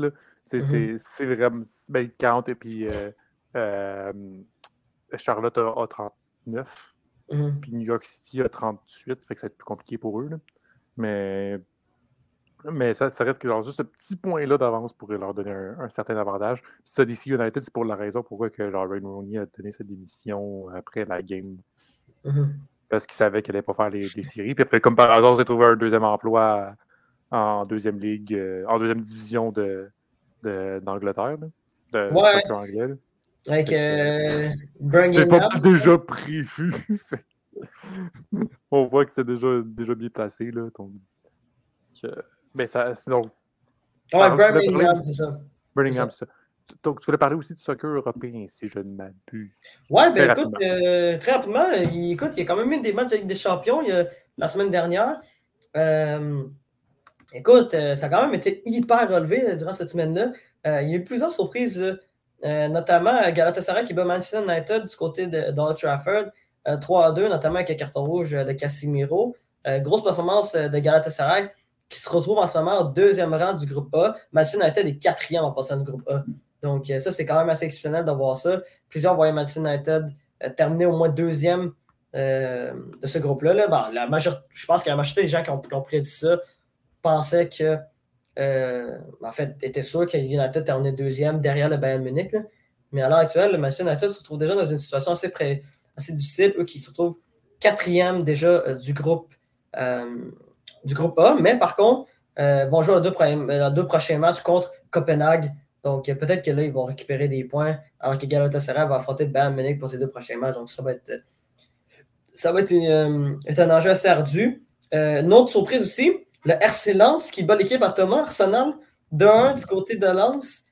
Mm-hmm. C'est vraiment ben, 40 et puis euh, euh, Charlotte a, 39. Mm-hmm. Puis New York City a 38, fait que ça va être plus compliqué pour eux. Là. Mais mais ça, ça reste que genre, juste ce petit point-là d'avance pourrait leur donner un, certain avantage. Puis ça, DC United, c'est pour la raison pourquoi que genre, Ray Rooney a donné sa démission après la game. Mm-hmm. Parce qu'il savait qu'il n'allait pas faire les, séries. Puis après, comme par hasard, s'est trouvé un deuxième emploi en deuxième ligue, euh, en deuxième division de, d'Angleterre. De, ouais. Anglais, Avec euh, C'est pas déjà prévu. On voit que c'est déjà, déjà bien placé. Là, mais ça, sinon. Ouais, c'est ça. Birmingham, c'est ça. Donc, tu voulais parler aussi du soccer européen, si je ne m'abuse. Ouais, ben écoute, euh, très rapidement, il, écoute, il y a quand même eu des matchs avec des champions il y a, la semaine dernière. Euh, écoute, euh, ça a quand même été hyper relevé durant cette semaine-là. il y a eu plusieurs surprises, notamment Galatasaray qui bat Manchester United du côté de, de Trafford 3 à 2, notamment avec un carton rouge de Casimiro. grosse performance de Galatasaray qui se retrouve en ce moment au deuxième rang du groupe A. Manchester United est quatrième en passant du groupe A. Donc, ça, c'est quand même assez exceptionnel de voir ça. Plusieurs voyaient Manchester United terminer au moins deuxième euh, de ce groupe-là. Là, la je pense que la majorité des gens qui ont, qui prédit ça pensaient que, euh, en fait, étaient sûrs que United terminait deuxième derrière le Bayern Munich. Mais à l'heure actuelle, le Manchester United se retrouve déjà dans une situation assez, assez difficile, eux qui se retrouvent quatrième déjà euh, du, groupe, du groupe A. Mais par contre, vont jouer aux deux, prochains matchs contre Copenhague. Donc, peut-être que là, ils vont récupérer des points, alors que Galatasaray va affronter le Bayern Munich pour ces deux prochains matchs. Donc, ça va être ça va être, euh, un enjeu assez ardu. Euh, une autre surprise aussi, le RC Lens qui bat l'équipe à Thomas Arsenal de 1 du côté de Lens.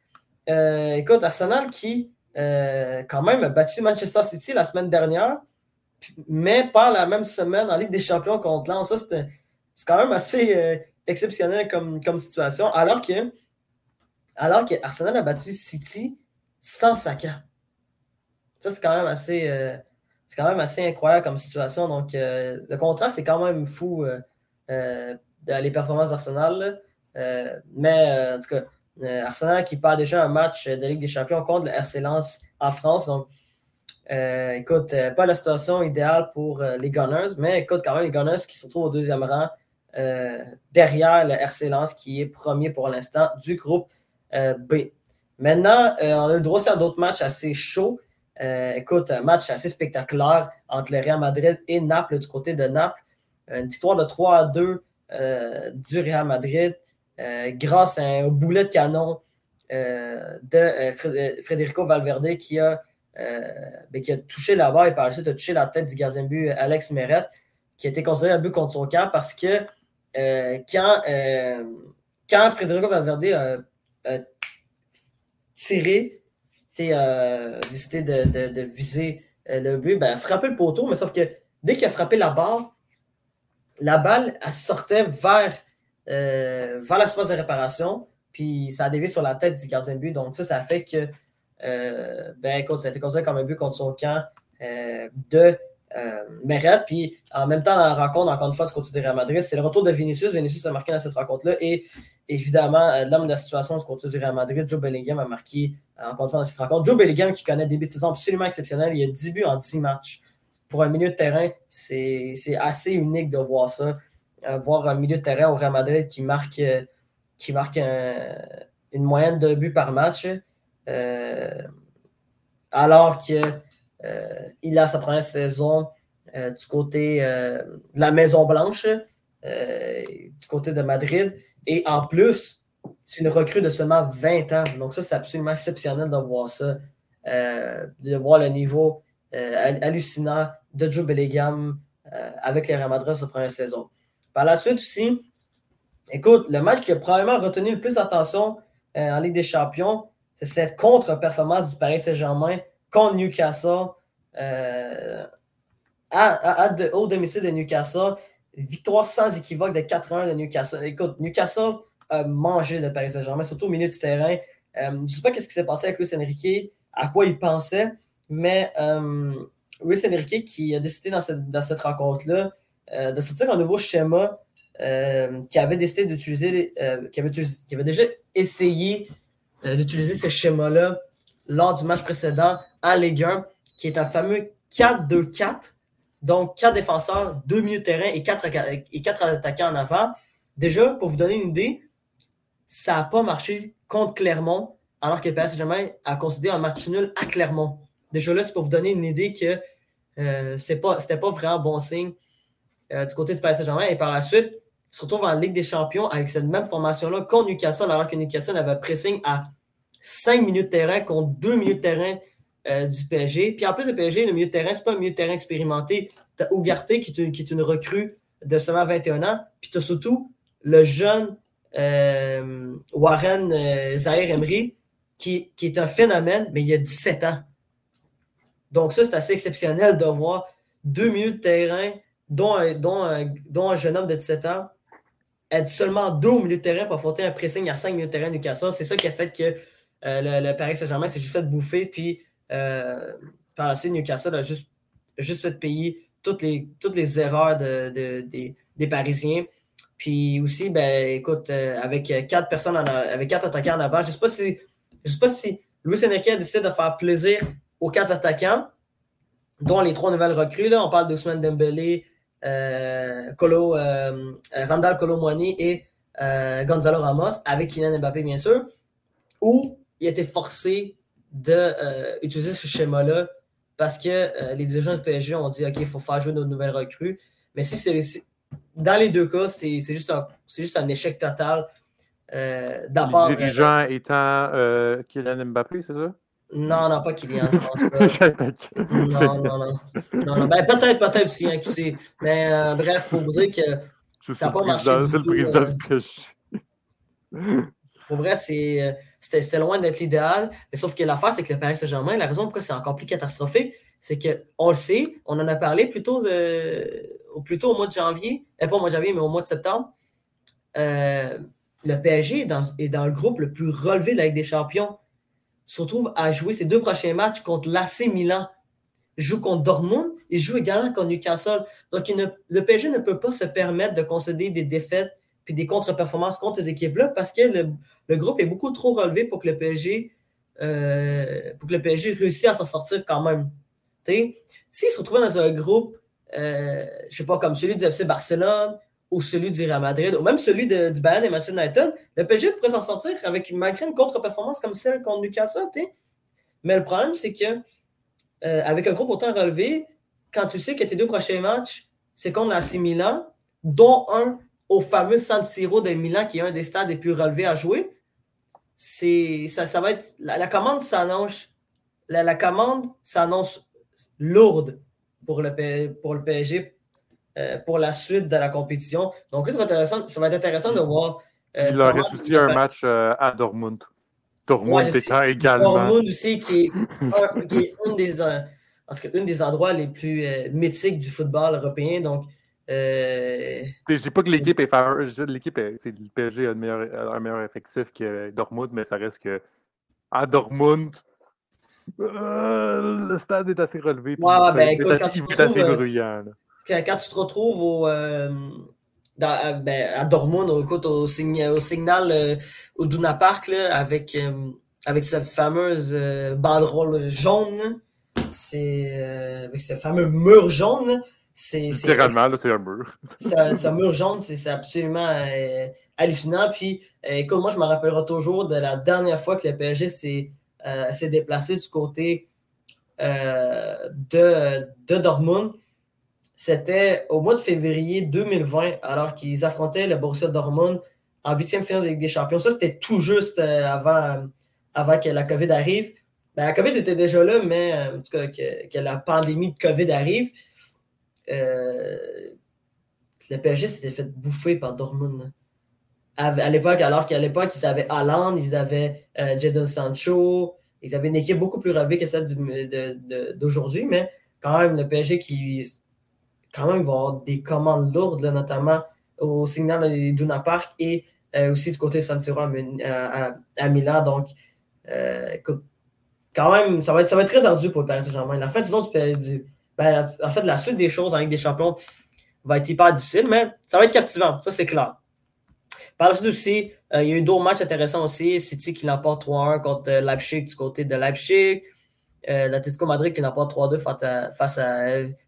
Euh, écoute, Arsenal qui, quand même, a battu Manchester City la semaine dernière, mais pas la même semaine en Ligue des Champions contre Lens. Ça, c'est quand même assez exceptionnel comme, comme situation, alors que, alors que Arsenal a battu City sans Saka. Ça, c'est quand même assez c'est quand même assez incroyable comme situation. Donc, euh, le contrat, c'est quand même fou euh, euh les performances d'Arsenal. Euh, mais en tout cas, Arsenal qui part déjà un match de Ligue des Champions contre le RC en France. Donc, écoute, pas la situation idéale pour les Gunners, mais écoute, quand même, les Gunners qui se retrouvent au deuxième rang derrière le RC qui est premier pour l'instant du groupe B. Maintenant, on a le droit à d'autres matchs assez chauds. Euh, écoute, un match assez spectaculaire entre le Real Madrid et Naples du côté de Naples. Une victoire de 3 à 2 euh, du Real Madrid euh, grâce à un boulet de canon de Federico Valverde qui a, ben, qui a touché la barre et par la suite a touché la tête du gardien de but Alex Meret, qui a été considéré un but contre son camp parce que quand, quand Federico Valverde a tiré euh, décidé de, viser euh, le but, ben, frapper le poteau, mais sauf que dès qu'il a frappé la barre, la balle, elle sortait vers, euh, vers de réparation, puis ça a dévié sur la tête du gardien de but. Donc ça, ça fait que, ben écoute, ça a été considéré comme un but contre son camp de euh, Meret. Puis en même temps, dans la rencontre, encore une fois, du côté de Real Madrid, c'est le retour de Vinicius. Vinicius a marqué dans cette rencontre-là. Et évidemment, euh, l'homme de la situation du côté du Real Madrid, Joe Bellingham, a marqué euh, encore une fois dans cette rencontre. Joe Bellingham qui connaît des début de saison absolument exceptionnel. Il a 10 buts en 10 matchs. Pour un milieu de terrain, c'est assez unique de voir ça. voir un milieu de terrain au Real Madrid qui marque, qui marque une moyenne de buts par match. alors euh, il a sa première saison euh, du côté euh, de la Maison-Blanche, du côté de Madrid. Et en plus, c'est une recrue de seulement 20 ans. Donc, ça, c'est absolument exceptionnel de voir ça, de voir le niveau hallucinant de Joe Bellingham avec les Real Madrid sa première saison. Par la suite aussi, écoute, le match qui a probablement retenu le plus d'attention en Ligue des Champions, c'est cette contre-performance du Paris Saint-Germain contre Newcastle, euh, à, au domicile de Newcastle. Victoire sans équivoque de 4-1 de Newcastle. Écoute, Newcastle a mangé le Paris Saint-Germain, surtout au milieu du terrain. Euh, je ne sais pas ce qui s'est passé avec Luis Enrique, à quoi il pensait, mais euh, Luis Enrique qui a décidé dans cette, dans cette rencontre-là euh, de sortir un nouveau schéma qui avait décidé d'utiliser, qui avait, déjà essayé d'utiliser ce schéma-là lors du match précédent à Ligue 1, qui est un fameux 4-2-4. Donc, quatre défenseurs, deux milieux de terrain et quatre, et quatre attaquants en avant. Déjà, pour vous donner une idée, ça n'a pas marché contre Clermont, alors que le PSG a considéré un match nul à Clermont. Déjà là, c'est pour vous donner une idée que euh, ce n'était pas, vraiment bon signe euh, du côté du PSG Saint-Germain. Et par la suite, se retrouve en Ligue des Champions avec cette même formation-là contre Newcastle, alors que Newcastle avait pressing à 5 minutes de terrain contre 2 minutes de terrain euh, du PSG. Puis en plus, le PSG, le milieu de terrain, ce n'est pas un milieu de terrain expérimenté. Tu as Ougarté qui est, une, qui est une recrue de seulement 21 ans. Puis tu as surtout le jeune Warren euh, Zahir Emery qui, qui, est un phénomène, mais il a 17 ans. Donc ça, c'est assez exceptionnel de voir deux minutes de terrain, dont, dont, dont un jeune homme de 17 ans, être seulement deux au milieu de terrain pour affronter un pressing à 5 minutes de terrain Newcastle. C'est ça qui a fait que le, Paris Saint-Germain s'est juste fait bouffer, puis par la suite, Newcastle a juste, juste fait payer toutes les, toutes les erreurs de, des, Parisiens. Puis aussi, ben, écoute, avec quatre personnes, avec quatre attaquants en avant, je ne sais pas si, je sais pas si a décidé de faire plaisir aux quatre attaquants, dont les trois nouvelles recrues. Là, on parle de Ousmane Dembélé, euh, Colo, euh, Randall Colomwani et euh, Gonzalo Ramos, avec Kylian Mbappé, bien sûr, où il a été forcé d'utiliser ce schéma-là parce que les dirigeants du PSG ont dit OK, il faut faire jouer nos nouvelles recrues. Mais si c'est dans les deux cas, c'est juste, un, juste un échec total. Euh, Les dirigeants étant Kylian Mbappé, c'est ça? Non, non, pas Kylian. non, non, non, non, Ben, peut-être, peut-être aussi, hein, qui sait. Mais euh, bref, il faut vous dire que ça n'a pas marché. C'est le président PSG. Pour vrai, euh, c'était loin d'être l'idéal. Mais sauf que l'affaire, c'est que le Paris Saint-Germain, la raison pourquoi c'est encore plus catastrophique, c'est qu'on le sait, on en a parlé plutôt, de, plutôt au mois de janvier, euh, pas au mois de janvier, mais au mois de septembre. Euh, le PSG est dans, est dans, le groupe le plus relevé de la Ligue des Champions se retrouve à jouer ses deux prochains matchs contre l'AC Milan. Il joue contre Dortmund, il joue également contre Newcastle. Donc, le PSG ne peut pas se permettre de concéder des défaites puis des contre-performances contre ces équipes-là parce que le, groupe est beaucoup trop relevé pour que le PSG, euh, pour que le PSG réussisse à s'en sortir quand même. S'il se retrouvait dans un groupe, euh, je ne sais pas, comme celui du FC Barcelone, ou celui du Real Madrid, ou même celui de, du Bayern et Manchester United, le PSG pourrait s'en sortir avec, malgré une contre-performance comme celle contre Newcastle. Mais le problème, c'est que euh, avec un groupe autant relevé, quand tu sais que tes deux prochains matchs, c'est contre la Milan, dont un au fameux San Siro de Milan, qui est un des stades les plus relevés à jouer, c'est ça, ça va être la, commande s'annonce la, la, commande s'annonce lourde pour le, pour le PSG euh, pour la suite de la compétition. Donc, ça va, intéressant, ça va être intéressant de voir. Euh, il leur reste aussi un match euh, à Dortmund. Dortmund ouais, également. Dortmund aussi, qui est, un, qui est une, des, une des endroits les plus mythiques du football européen. Donc, euh... Je dis pas que l'équipe est fameuse. L'équipe, c'est le PSG a un meilleur, un meilleur effectif que Dortmund, mais ça reste que à Dortmund, le stade est assez relevé. Ouais, ben, écoute, assez, il est assez bruyant. Là quand, tu te retrouves au, euh, dans, ben, à Dortmund, au, écoute, au, au signal euh, au Duna Park, là, avec, euh, avec cette fameuse banderole jaune, c'est avec ce fameux mur jaune. C'est, Littéralement, c'est un mur. ce mur jaune, c'est, absolument hallucinant. Puis, écoute, moi, je me rappellerai toujours de la dernière fois que le PSG s'est, s'est déplacé du côté de, de Dortmund c'était au mois de février 2020, alors qu'ils affrontaient le Borussia Dortmund en huitième finale de Ligue des Champions. Ça, c'était tout juste euh, avant, avant que la COVID arrive. Ben, la COVID était déjà là, mais euh, en tout cas, que, la pandémie de COVID arrive. Euh, le PSG s'était fait bouffer par Dortmund. À, l'époque, alors qu'à l'époque, ils avaient Haaland, ils avaient Jadon Sancho, ils avaient une équipe beaucoup plus relevée que celle d'aujourd'hui, mais quand même, le PSG qui quand même, il va y avoir des commandes lourdes, notamment au signal d'Una Park et euh, aussi du côté San Siro à, Milan. Donc, euh, écoute, quand même, ça va, être, ça va être très ardu pour le Paris Saint-Germain. La fin de du, ben, en fait, la suite des choses avec des champions va être hyper difficile, mais ça va être captivant, ça c'est clair. Par la suite aussi, euh, il y a eu d'autres matchs intéressants aussi. City qui l'emporte 3-1 contre Leipzig du côté de Leipzig. Euh, L'Atletico Madrid qui pas 3-2 face à, face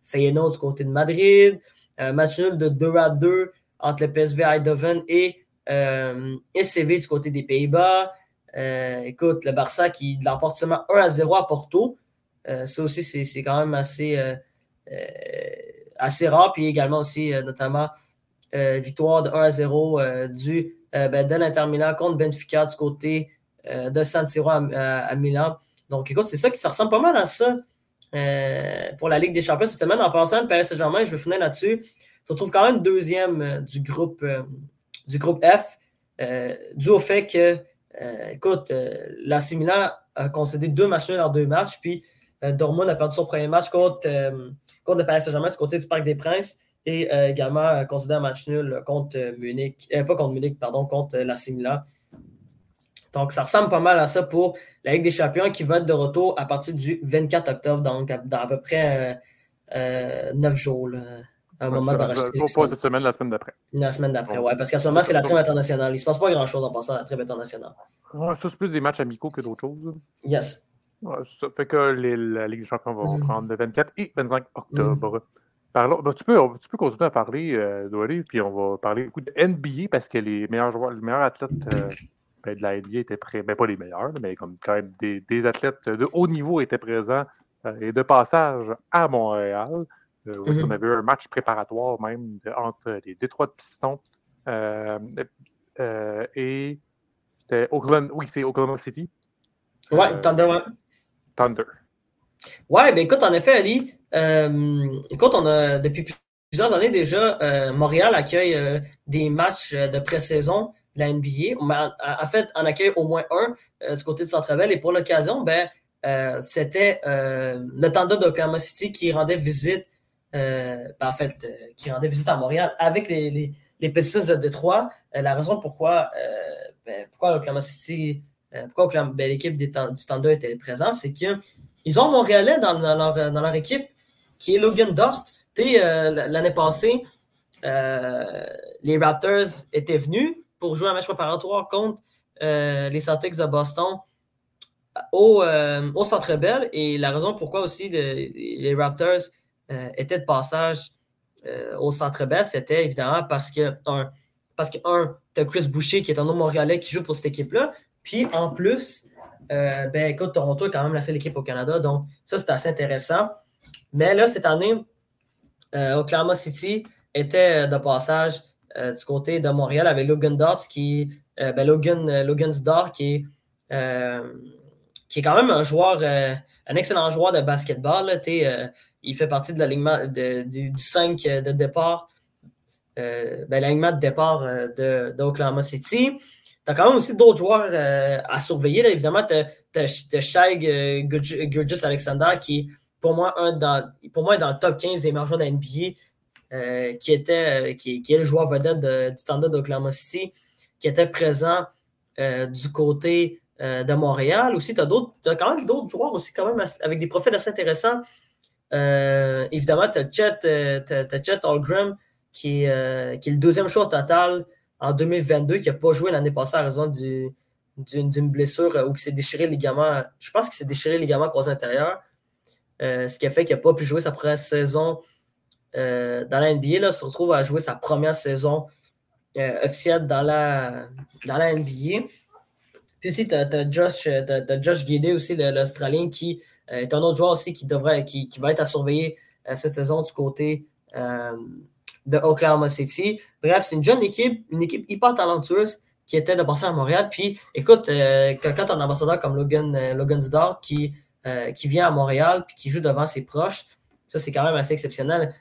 Feyenoord du côté de Madrid. Un match nul de 2 à 2 entre le PSV Eindhoven et euh, SCV du côté des Pays-Bas. Euh, écoute, le Barça qui l'emporte seulement 1 à 0 à Porto. Euh, ça aussi, c'est quand même assez, assez rare. Puis également aussi, notamment, victoire de 1 à 0 du, ben, de l'Inter Milan contre Benfica du côté de San Siro à Milan. Donc, écoute, c'est ça qui ressemble pas mal à ça euh, pour la Ligue des Champions cette semaine. En passant, le Paris Saint-Germain, je vais finir là-dessus, se retrouve quand même deuxième euh, du groupe, euh, du groupe F, dû au fait que, écoute, la a concédé deux matchs en deux matchs, puis Dortmund a perdu son premier match contre, contre le Paris Saint-Germain du côté du Parc des Princes et également concédé un match nul contre Munich, pas contre Munich, pardon, contre la Donc, ça ressemble pas mal à ça pour la Ligue des champions qui va être de retour à partir du 24 octobre, donc dans à peu près euh, 9 jours. Là, à un moment d'enregistrer. Pas cette semaine, la semaine d'après. La semaine d'après, oui, parce qu'à ce moment, c'est la trêve internationale. Il ne se passe pas grand-chose en passant à la trêve internationale. Ouais, ça, c'est plus des matchs amicaux que d'autres choses. Yes. Ouais, ça fait que les, la Ligue des champions va reprendre le 24 et 25 octobre. Mm. Ben, tu, peux, tu peux continuer à parler, euh, puis on va parler beaucoup de NBA parce que les meilleurs joueurs, les meilleurs athlètes euh, ben, de la NBA étaient prêts. Ben, pas les meilleurs, mais comme quand même des, des athlètes de haut niveau étaient présents euh, et de passage à Montréal. Euh, où mm-hmm. on avait eu un match préparatoire même entre les Détroits de Pistons et c'était Oklahoma, oui, c'est Oklahoma City. Ouais, Thunder, ouais. Thunder. Ouais, ben écoute, en effet, Ali, euh, écoute, on a depuis plusieurs années déjà, euh, Montréal accueille euh, des matchs de pré-saison la NBA. En, fait, on accueille au moins un du côté de Centre-Ville. Et pour l'occasion, ben, c'était le Thunder d'Oklahoma City qui rendait visite, ben, en fait, qui rendait visite à Montréal avec les, les, Pistons de Détroit. la raison pourquoi, ben, pourquoi City, pourquoi ben, l'équipe du Thunder était présente, c'est que ils ont Montréalais dans, leur, équipe, qui est Logan Dort. Euh, L'année passée, euh, les Raptors étaient venus pour jouer un match préparatoire contre euh, les Celtics de Boston au, euh, au Centre Bell. Et la raison pourquoi aussi les Raptors étaient de passage au Centre Bell, c'était évidemment parce que, un, parce que, un, tu as Chris Boucher qui est un homme montréalais qui joue pour cette équipe-là. Puis en plus, euh, ben écoute, Toronto est quand même la seule équipe au Canada, donc ça, c'est assez intéressant. Mais là, cette année, euh, Oklahoma City était euh, de passage du côté de Montréal avec Logan Dort, qui ben, Logan, Logan Dort, qui est, qui est quand même un joueur, un excellent joueur de basketball. il fait partie de l'alignement du 5 de départ, ben, l'alignement de départ d'Oklahoma City. Tu as quand même aussi d'autres joueurs euh, à surveiller. Là. Évidemment, tu as, euh, Gurgis Alexander qui, pour moi, un dans, pour moi, est dans le top 15 des joueurs de NBA, euh, qui, était, qui, est le joueur vedette du Thunder d'Oklahoma City, qui était présent du côté de Montréal. Aussi, tu as, quand même d'autres joueurs aussi, quand même, avec des profils assez intéressants. évidemment, tu as Chet, Algrim, qui, qui est le deuxième choix total en 2022 qui n'a pas joué l'année passée à raison d'une blessure euh, ou qui s'est déchiré le ligament. Je pense qu'il s'est déchiré le ligament croisé intérieur. Euh, ce qui a fait qu'il n'a pas pu jouer sa première saison euh, dans la NBA. Se retrouve à jouer sa première saison officielle dans la, NBA. Puis aussi, tu as, Josh, Josh Guédé aussi, l'Australien, qui est un autre joueur aussi qui, devrait, va être à surveiller cette saison du côté de Oklahoma City. Bref, c'est une jeune équipe, une équipe hyper talentueuse qui était de passer à Montréal. Puis, écoute, euh, quand tu as un ambassadeur comme Logan, euh, Logan qui, euh, qui vient à Montréal puis qui joue devant ses proches, ça, c'est quand même assez exceptionnel.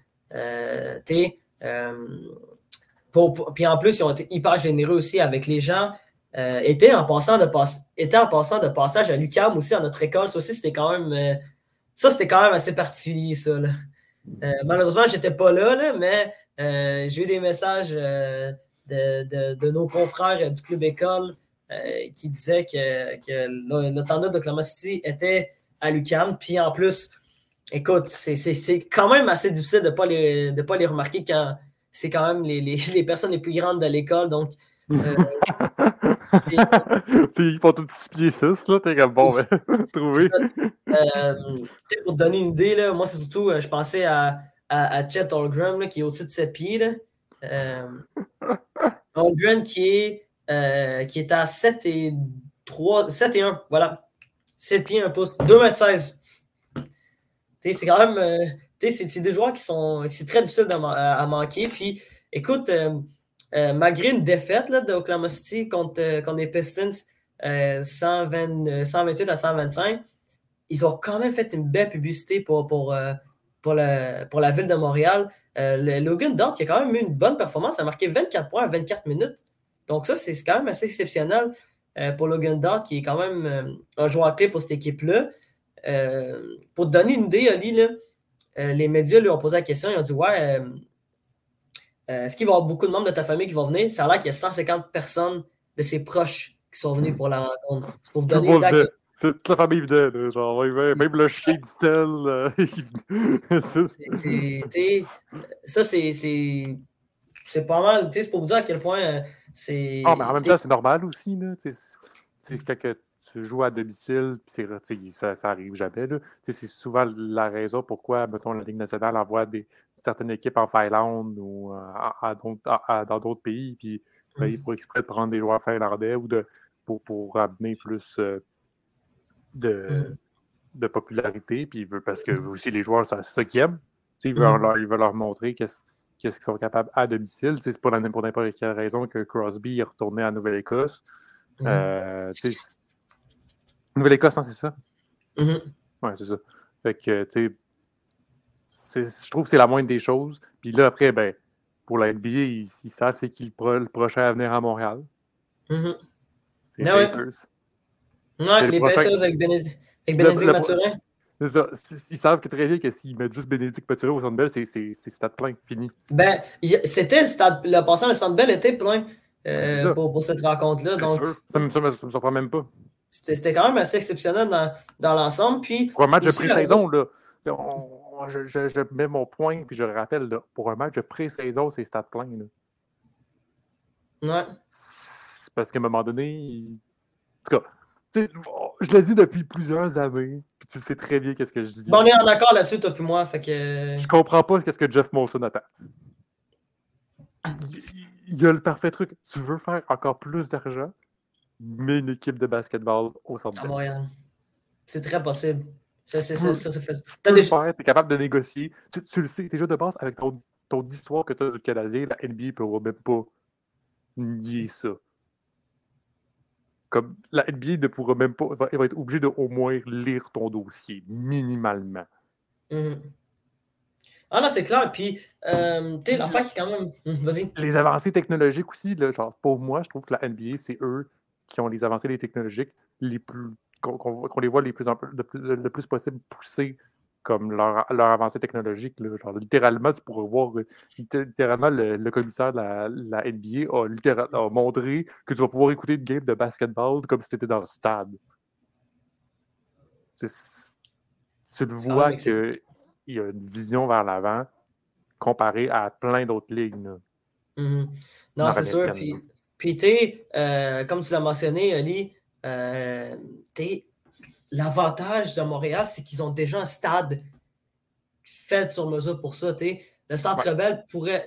Pour, puis en plus, ils ont été hyper généreux aussi avec les gens. étaient, en passant de en passant de passage à l'UCAM aussi, à notre école. Ça aussi, c'était quand même. ça, c'était quand même assez particulier, ça. malheureusement, je n'étais pas là, là mais euh, j'ai eu des messages euh, de, nos confrères du club école euh, qui disaient que, que le, le d'Oklahoma City était à l'UQAM. Puis en plus, écoute, c'est quand même assez difficile de ne pas, les, pas les remarquer quand c'est quand même les, les, personnes les plus grandes de l'école. Donc, ils font tout 6 pieds 6, là. T'es comme bon, ben, trouvé. pour te donner une idée, là, moi, c'est surtout, je pensais à à, Chet Holmgren, qui est au-dessus de 7 pieds. Là. Euh, qui est, euh, qui est à 7 et 3, 7 et 1, voilà. 7 pieds, 1 pouce, 2 mètres 16. C'est quand même. Euh, c'est des joueurs qui sont. C'est très difficile à, manquer. Puis, écoute, euh, malgré une défaite là, de Oklahoma City contre, contre les Pistons, 120, 128 à 125, ils ont quand même fait une belle publicité pour, pour, pour la, pour la ville de Montréal. Euh, Logan Dort qui a quand même eu une bonne performance, a marqué 24 points à 24 minutes. Donc ça, c'est quand même assez exceptionnel euh, pour Logan Dort, qui est quand même euh, un joueur clé pour cette équipe-là. Pour te donner une idée, Ali, les médias lui ont posé la question, ils ont dit Ouais, est-ce qu'il va y avoir beaucoup de membres de ta famille qui vont venir? Ça a l'air qu'il y a 150 personnes de ses proches qui sont venus pour la rencontre. C'est pour vous donner C'est toute la famille venait, genre, même le chien du sel. ça, c'est. C'est pas mal, c'est pour vous dire à quel point euh, c'est. Ah, mais en même temps, c'est normal aussi, là. C'est quand tu joues à domicile, puis ça, ça arrive jamais, C'est souvent la raison pourquoi, mettons, la Ligue nationale envoie des, certaines équipes en Finlande ou euh, dans d'autres pays, puis ben, il mm. faut exprès de prendre des joueurs finlandais ou de, pour, pour amener plus euh, de, mm. de, popularité, puis parce que mm. aussi les joueurs, c'est ça qu'ils aiment. Ils veulent, leur, leur montrer qu'est-ce qu'ils sont capables à domicile. C'est pas pour n'importe quelle raison que Crosby est retourné en Nouvelle-Écosse. Euh, Nouvelle-Écosse, hein, c'est ça? Mm-hmm. Oui, c'est ça. Fait que, tu sais, je trouve que c'est la moindre des choses. Puis là, après, ben, pour la NBA, ils, savent c'est qui le, prochain à venir à Montréal. Mm-hmm. C'est les Pacers. Ouais, les Pacers avec, Bénédicte Mathurin. C'est ça. Ils savent que très bien que s'ils mettent juste Bénédicte Mathurin au Centre Bell, c'est stade plein, fini. Ben, c'était le stade. Le passant, le Centre Bell était plein euh, pour, pour, cette rencontre-là. Donc... Ça ne me, me, surprend même pas. C'était quand même assez exceptionnel dans, dans l'ensemble. Pour un match de pré-saison, là, je, je, je, mets mon point, puis je le rappelle, là, pour un match de pré-saison, c'est stade plein. Là. Ouais. Parce qu'à un moment donné, en tout cas, je l'ai dit depuis plusieurs années, puis tu sais très bien qu'est-ce que je dis. on est en accord là-dessus, toi puis moi, fait que... Je comprends pas qu'est-ce que Jeff Molson attend. Il y a le parfait truc. Tu veux faire encore plus d'argent? Mais une équipe de basketball au centre. À Montréal. C'est très possible. Ça, c'est ça, ça, fait. Tu es capable de négocier. Tu, le sais, déjà de base, avec ton, ton histoire que tu as du Canadien, la NBA ne peut même pas nier ça. Comme la NBA ne pourra même pas. Elle va être obligée de au moins lire ton dossier, minimalement. Mm-hmm. Ah non, c'est clair. Puis, euh, tu sais, l'affaire qui quand même. Hum, vas-y. Les avancées technologiques aussi, là, genre, pour moi, je trouve que la NBA, c'est eux qui ont les avancées les technologiques les plus qu'on les voit les plus, le, plus, le plus possible pousser comme leur, leur avancée technologique. Genre, littéralement, tu pourrais voir littéralement le, commissaire de la, la NBA a, montré que tu vas pouvoir écouter une game de basketball comme si tu étais dans le stade. Tu le vois qu'il y a une vision vers l'avant comparée à plein d'autres ligues. Mm-hmm. Non, c'est sûr. Puis, tu euh, comme tu l'as mentionné, Ali, euh, l'avantage de Montréal, c'est qu'ils ont déjà un stade fait sur mesure pour ça. Le Centre Bell pourrait.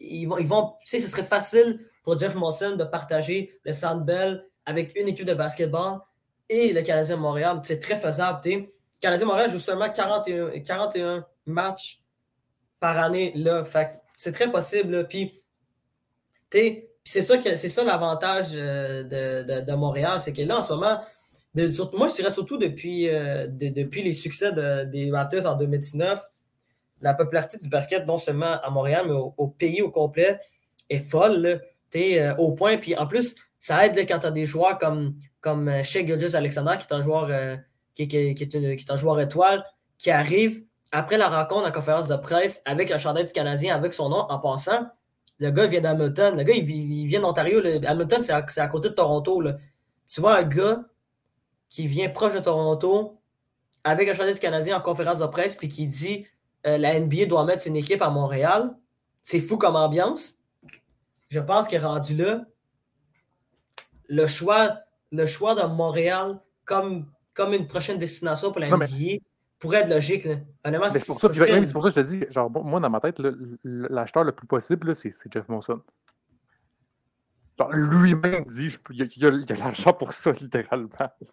Ils vont, ils vont, ce serait facile pour Jeff Monson de partager le Centre Bell avec une équipe de basketball et le Canadien de Montréal. C'est très faisable. Le Canadien de Montréal joue seulement 41, 41 matchs par année. là. C'est très possible. Puis, tu c'est ça, c'est ça l'avantage euh, de, Montréal, c'est que là, en ce moment, moi, je dirais surtout depuis, euh, depuis les succès des Raptors en 2019, la popularité du basket, non seulement à Montréal, mais au, pays au complet, est folle. Euh, au point, puis en plus, ça aide quand tu as des joueurs comme, comme Shea Alexander, qui est un joueur qui, est un joueur étoile, qui arrive après la rencontre en conférence de presse avec un chandail du Canadien, avec son nom, en passant. Le gars vient d'Hamilton. Le gars, il, vient d'Ontario. Hamilton, c'est à, côté de Toronto. Tu vois un gars qui vient proche de Toronto avec un chandail Canadien en conférence de presse puis qui dit euh, la NBA doit mettre une équipe à Montréal. C'est fou comme ambiance. Je pense qu'il est rendu là. Le choix, le choix de Montréal comme, comme une prochaine destination pour la NBA, pourrait être logique. c'est pour, ça, que je te dis, genre, moi, dans ma tête, l'acheteur le, plus possible, c'est Jeff Monson. Lui-même dit il y a, a l'argent pour ça, littéralement.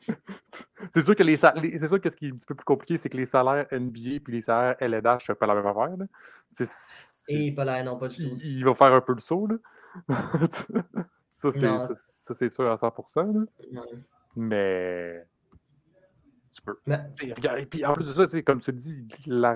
c'est sûr que les, c'est sûr que ce qui est un petit peu plus compliqué, c'est que les salaires NBA et les salaires LNH, c'est pas la même affaire. Là. et pas là, non, pas du tout. Il, va faire un peu le saut. Là. ça, c'est, sûr à 100%. Mais tu peux. Et puis en plus de ça, comme tu le dis, la,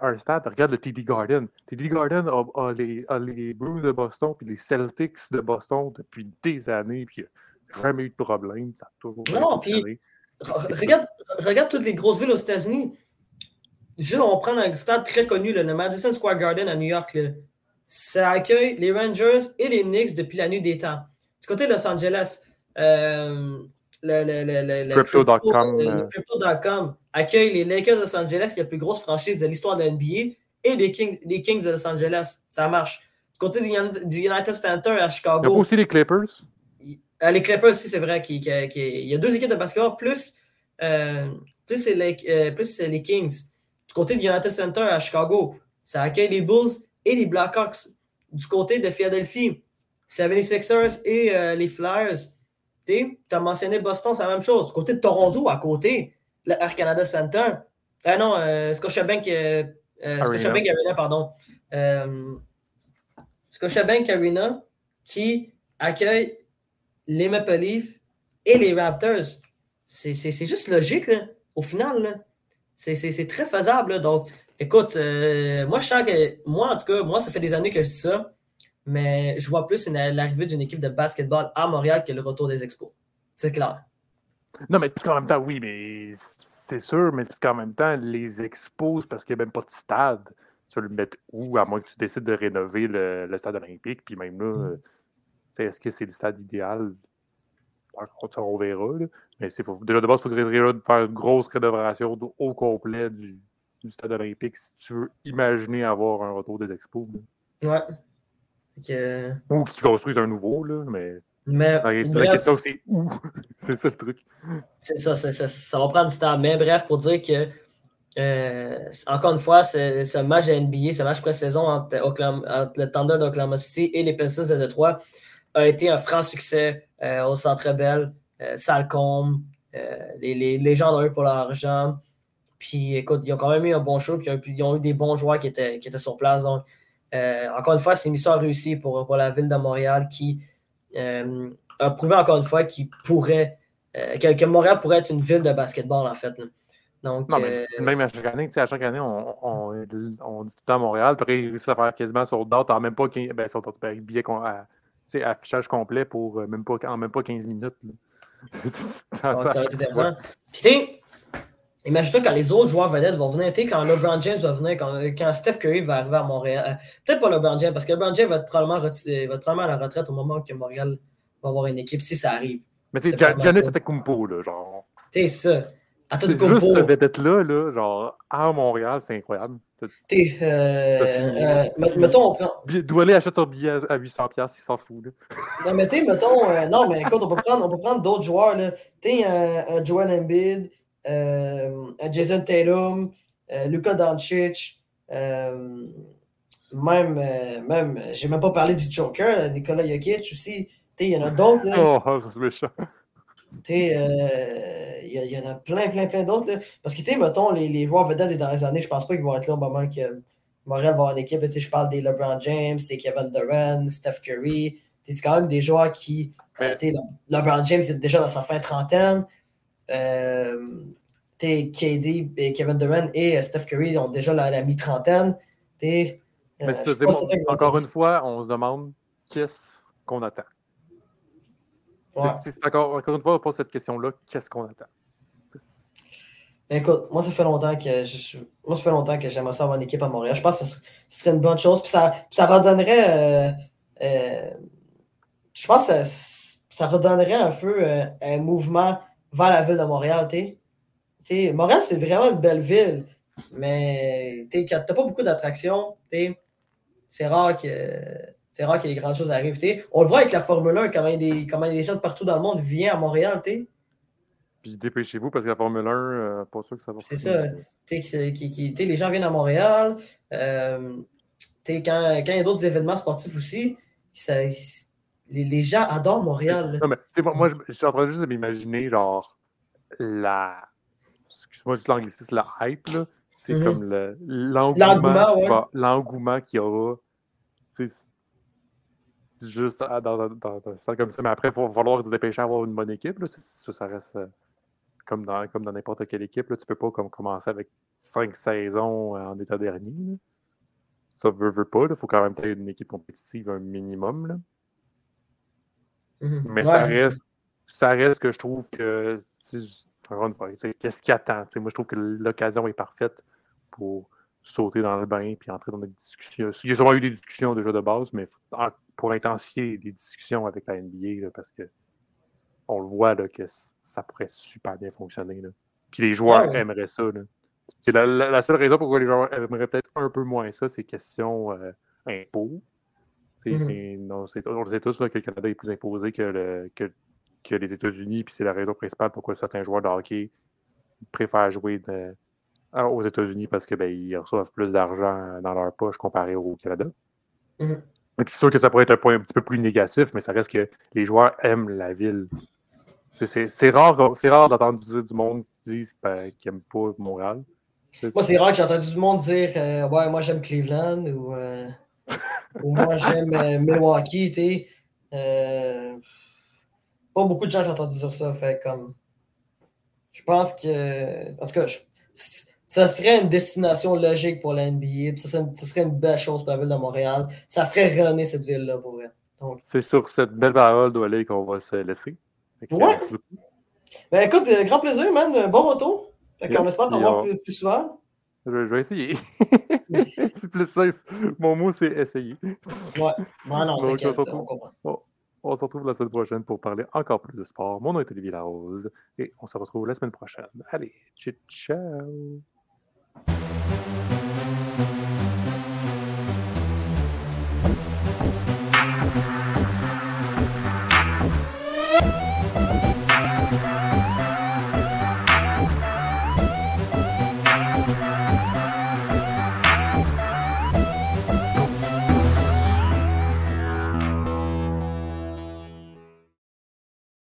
un stade, regarde le TD Garden. TD Garden a, les, a les Bruins de Boston puis les Celtics de Boston depuis des années, puis il n'y a jamais eu de problème. Ça non, puis regarde, regarde toutes les grosses villes aux États-Unis. Juste, on prend un stade très connu, le Madison Square Garden à New York. Ça accueille les Rangers et les Knicks depuis la nuit des temps. Du côté de Los Angeles, euh, Crypto.com Crypto, accueille les Lakers de Los Angeles, qui est la plus grosse franchise de l'histoire de NBA, et les Kings, les Kings de Los Angeles. Ça marche. Du côté du, United Center à Chicago. Il y a aussi les Clippers? les Clippers aussi, c'est vrai. qu'il il y a deux équipes de basketball, plus, plus, les, plus les Kings. Du côté du United Center à Chicago, ça accueille les Bulls et les Blackhawks. Du côté de Philadelphie, avait les Sixers et euh, les Flyers. Tu as mentionné Boston, c'est la même chose. Côté de Toronto, à côté, le Air Canada Center. Ah non, euh, Scotiabank, euh, euh Scotiabank Arena. pardon. Scotiabank Arena qui accueille les Maple Leafs et les Raptors. C'est juste logique, là, au final. Là. C'est très faisable. Donc, écoute, euh, moi, je sens que, moi, en tout cas, moi, ça fait des années que je dis ça, mais je vois plus l'arrivée d'une équipe de basketball à Montréal que le retour des expos. C'est clair. Non, mais en même temps, oui, mais c'est sûr, mais parce qu'en même temps, les expos, parce qu'il n'y a même pas de stade, tu vas le mettre où, à moins que tu décides de rénover le, stade olympique, puis même là, mm. est-ce que c'est le stade idéal? on verra. Mais déjà de base, il faudrait faire une grosse rénovation au complet du, stade olympique si tu veux imaginer avoir un retour des expos. Ouais. Ou qu'ils construisent un nouveau, là, mais. Mais, la question, c'est où C'est ça le truc. C'est ça, ça, ça, va prendre du temps. Mais bref, pour dire que, euh, encore une fois, ce match de NBA, ce match pré-saison entre, le Thunder d'Oklahoma City et les Pistons de Detroit a été un franc succès euh, au Centre Bell, euh, Salcombe, euh, les, les, les, gens ont eu pour leur argent. Puis écoute, ils ont quand même eu un bon show, puis ils ont eu des bons joueurs qui étaient, qui étaient sur place. Donc, encore une fois, c'est une histoire réussie pour, pour la ville de Montréal qui a prouvé encore une fois qu'il pourrait, que, Montréal pourrait être une ville de basketball en fait. Donc, non, mais même à chaque année, à chaque année, on, on, on, dit tout le temps Montréal, puis ils réussissent à faire quasiment sur d'autres, en même pas 15, ben, sur ben, billets c'est affichage complet pour euh, même pas, en même pas 15 minutes. être intéressant. Puis, imagine-toi quand les autres joueurs vedettes vont venir, quand LeBron James va venir, quand, quand, Steph Curry va arriver à Montréal. Euh, peut-être pas LeBron James, parce que LeBron James va être, probablement va être probablement à la retraite au moment que Montréal va avoir une équipe, si ça arrive. Mais tu sais, Giannis Kumpo, là, genre. Tu ça. C'est juste ce vedette-là, là, genre, à Montréal, c'est incroyable. T'es. Euh, euh, mettons, on prend. Doualé achète un billet à 800$, il s'en fout. Là. Non, mais tu mettons. Euh, non, mais écoute, on peut prendre, on peut prendre d'autres joueurs. Tu un, un Joel Embiid, Jason Tatum, Luka Doncic, même. même J'ai même pas parlé du Joker, Nicolas Jokic aussi. Il y en a d'autres. Oh, c'est méchant. Euh, il y, en a plein, plein, plein d'autres. Parce que, mettons, les, les joueurs vedettes des dernières années, je pense pas qu'ils vont être là au moment que Montréal va avoir une équipe. Je parle des LeBron James, c'est Kevin Durant, Steph Curry. C'est quand même des joueurs qui. Euh, LeBron James est déjà dans sa fin trentaine. Euh, KD et Kevin Durant et Steph Curry ont déjà la, mi-trentaine. Mais encore une fois, on se demande qu'est-ce qu'on attend. Encore, une fois, on pose cette question-là, qu'est-ce qu'on attend? Écoute, moi, ça fait longtemps que je, moi, ça fait longtemps que j'aimerais ça avoir une équipe à Montréal. Je pense que ce serait une bonne chose. Puis ça, ça redonnerait. Euh, euh, je pense que ça, redonnerait un peu euh, un mouvement vers la ville de Montréal. T'sais. Montréal, c'est vraiment une belle ville. Mais tu n'as pas beaucoup d'attractions. C'est rare que c'est rare que les grandes choses arrivent. On le voit avec la Formule 1, comment, des, comment des gens de partout dans le monde viennent à Montréal. T'sais. Puis dépêchez-vous parce que la Formule 1, euh, pas sûr que ça va C'est ça. Qui, qui, les gens viennent à Montréal. Euh, quand, quand il y a d'autres événements sportifs aussi, ça, les, les, gens adorent Montréal. Non, mais, moi, moi je, suis en train juste de m'imaginer, genre, la. Excuse-moi, juste l'anglicisme, la hype, là. C'est mm -hmm. comme l'engouement l'engouement qu'il y aura juste dans, dans, dans, comme ça. Mais après, il va falloir se dépêcher à avoir une bonne équipe. Ça, ça reste euh, comme dans comme dans n'importe quelle équipe. Là. Tu peux pas comme, commencer avec cinq saisons en état dernier. Ça veut, veut pas. Il faut quand même avoir une équipe compétitive un minimum. Mm-hmm. Mais ça, reste, ça reste que je trouve que. Qu'est-ce qui attend? moi, je trouve que l'occasion est parfaite pour sauter dans le bain puis entrer dans des discussions. Il y a sûrement eu des discussions déjà de base, mais pour intensifier les discussions avec la NBA parce que on le voit là, que ça pourrait super bien fonctionner. Là. Puis les joueurs aimeraient ça. C'est la, la, seule raison pourquoi les joueurs aimeraient peut-être un peu moins ça, c'est question euh, impôts. Mm-hmm. on le sait tous là, que le Canada est plus imposé que, le, que, que les États-Unis, puis c'est la raison principale pourquoi certains joueurs de hockey préfèrent jouer de, aux États-Unis parce qu'ils ben, reçoivent plus d'argent dans leur poche comparé au Canada. Mm-hmm. C'est sûr que ça pourrait être un point un petit peu plus négatif, mais ça reste que les joueurs aiment la ville. C'est rare, rare d'entendre du monde qui ben, qu'ils n'aiment pas Montréal. Moi, c'est rare que j'ai entendu du monde dire euh, Ouais, moi j'aime Cleveland ou, euh, moi j'aime euh, Milwaukee. Tu pas beaucoup de gens j'ai entendu dire ça. Fait comme. Je pense que. En tout cas, ça serait une destination logique pour la NBA. Ce serait, serait, une belle chose pour la ville de Montréal. Ça ferait rayonner cette ville-là pour vrai. C'est sur cette belle parole d'Olé qu'on va se laisser. Ouais. Ben écoute, grand plaisir, man. Bon retour. Fait qu'on espère t'en voir plus, souvent. Je, vais essayer. c'est plus ça. Mon mot, c'est essayer. Ouais. Non, t'inquiète, on comprend. On se retrouve la semaine prochaine pour parler encore plus de sport. Mon nom est Olivier Larose et on se retrouve la semaine prochaine. Allez, ciao!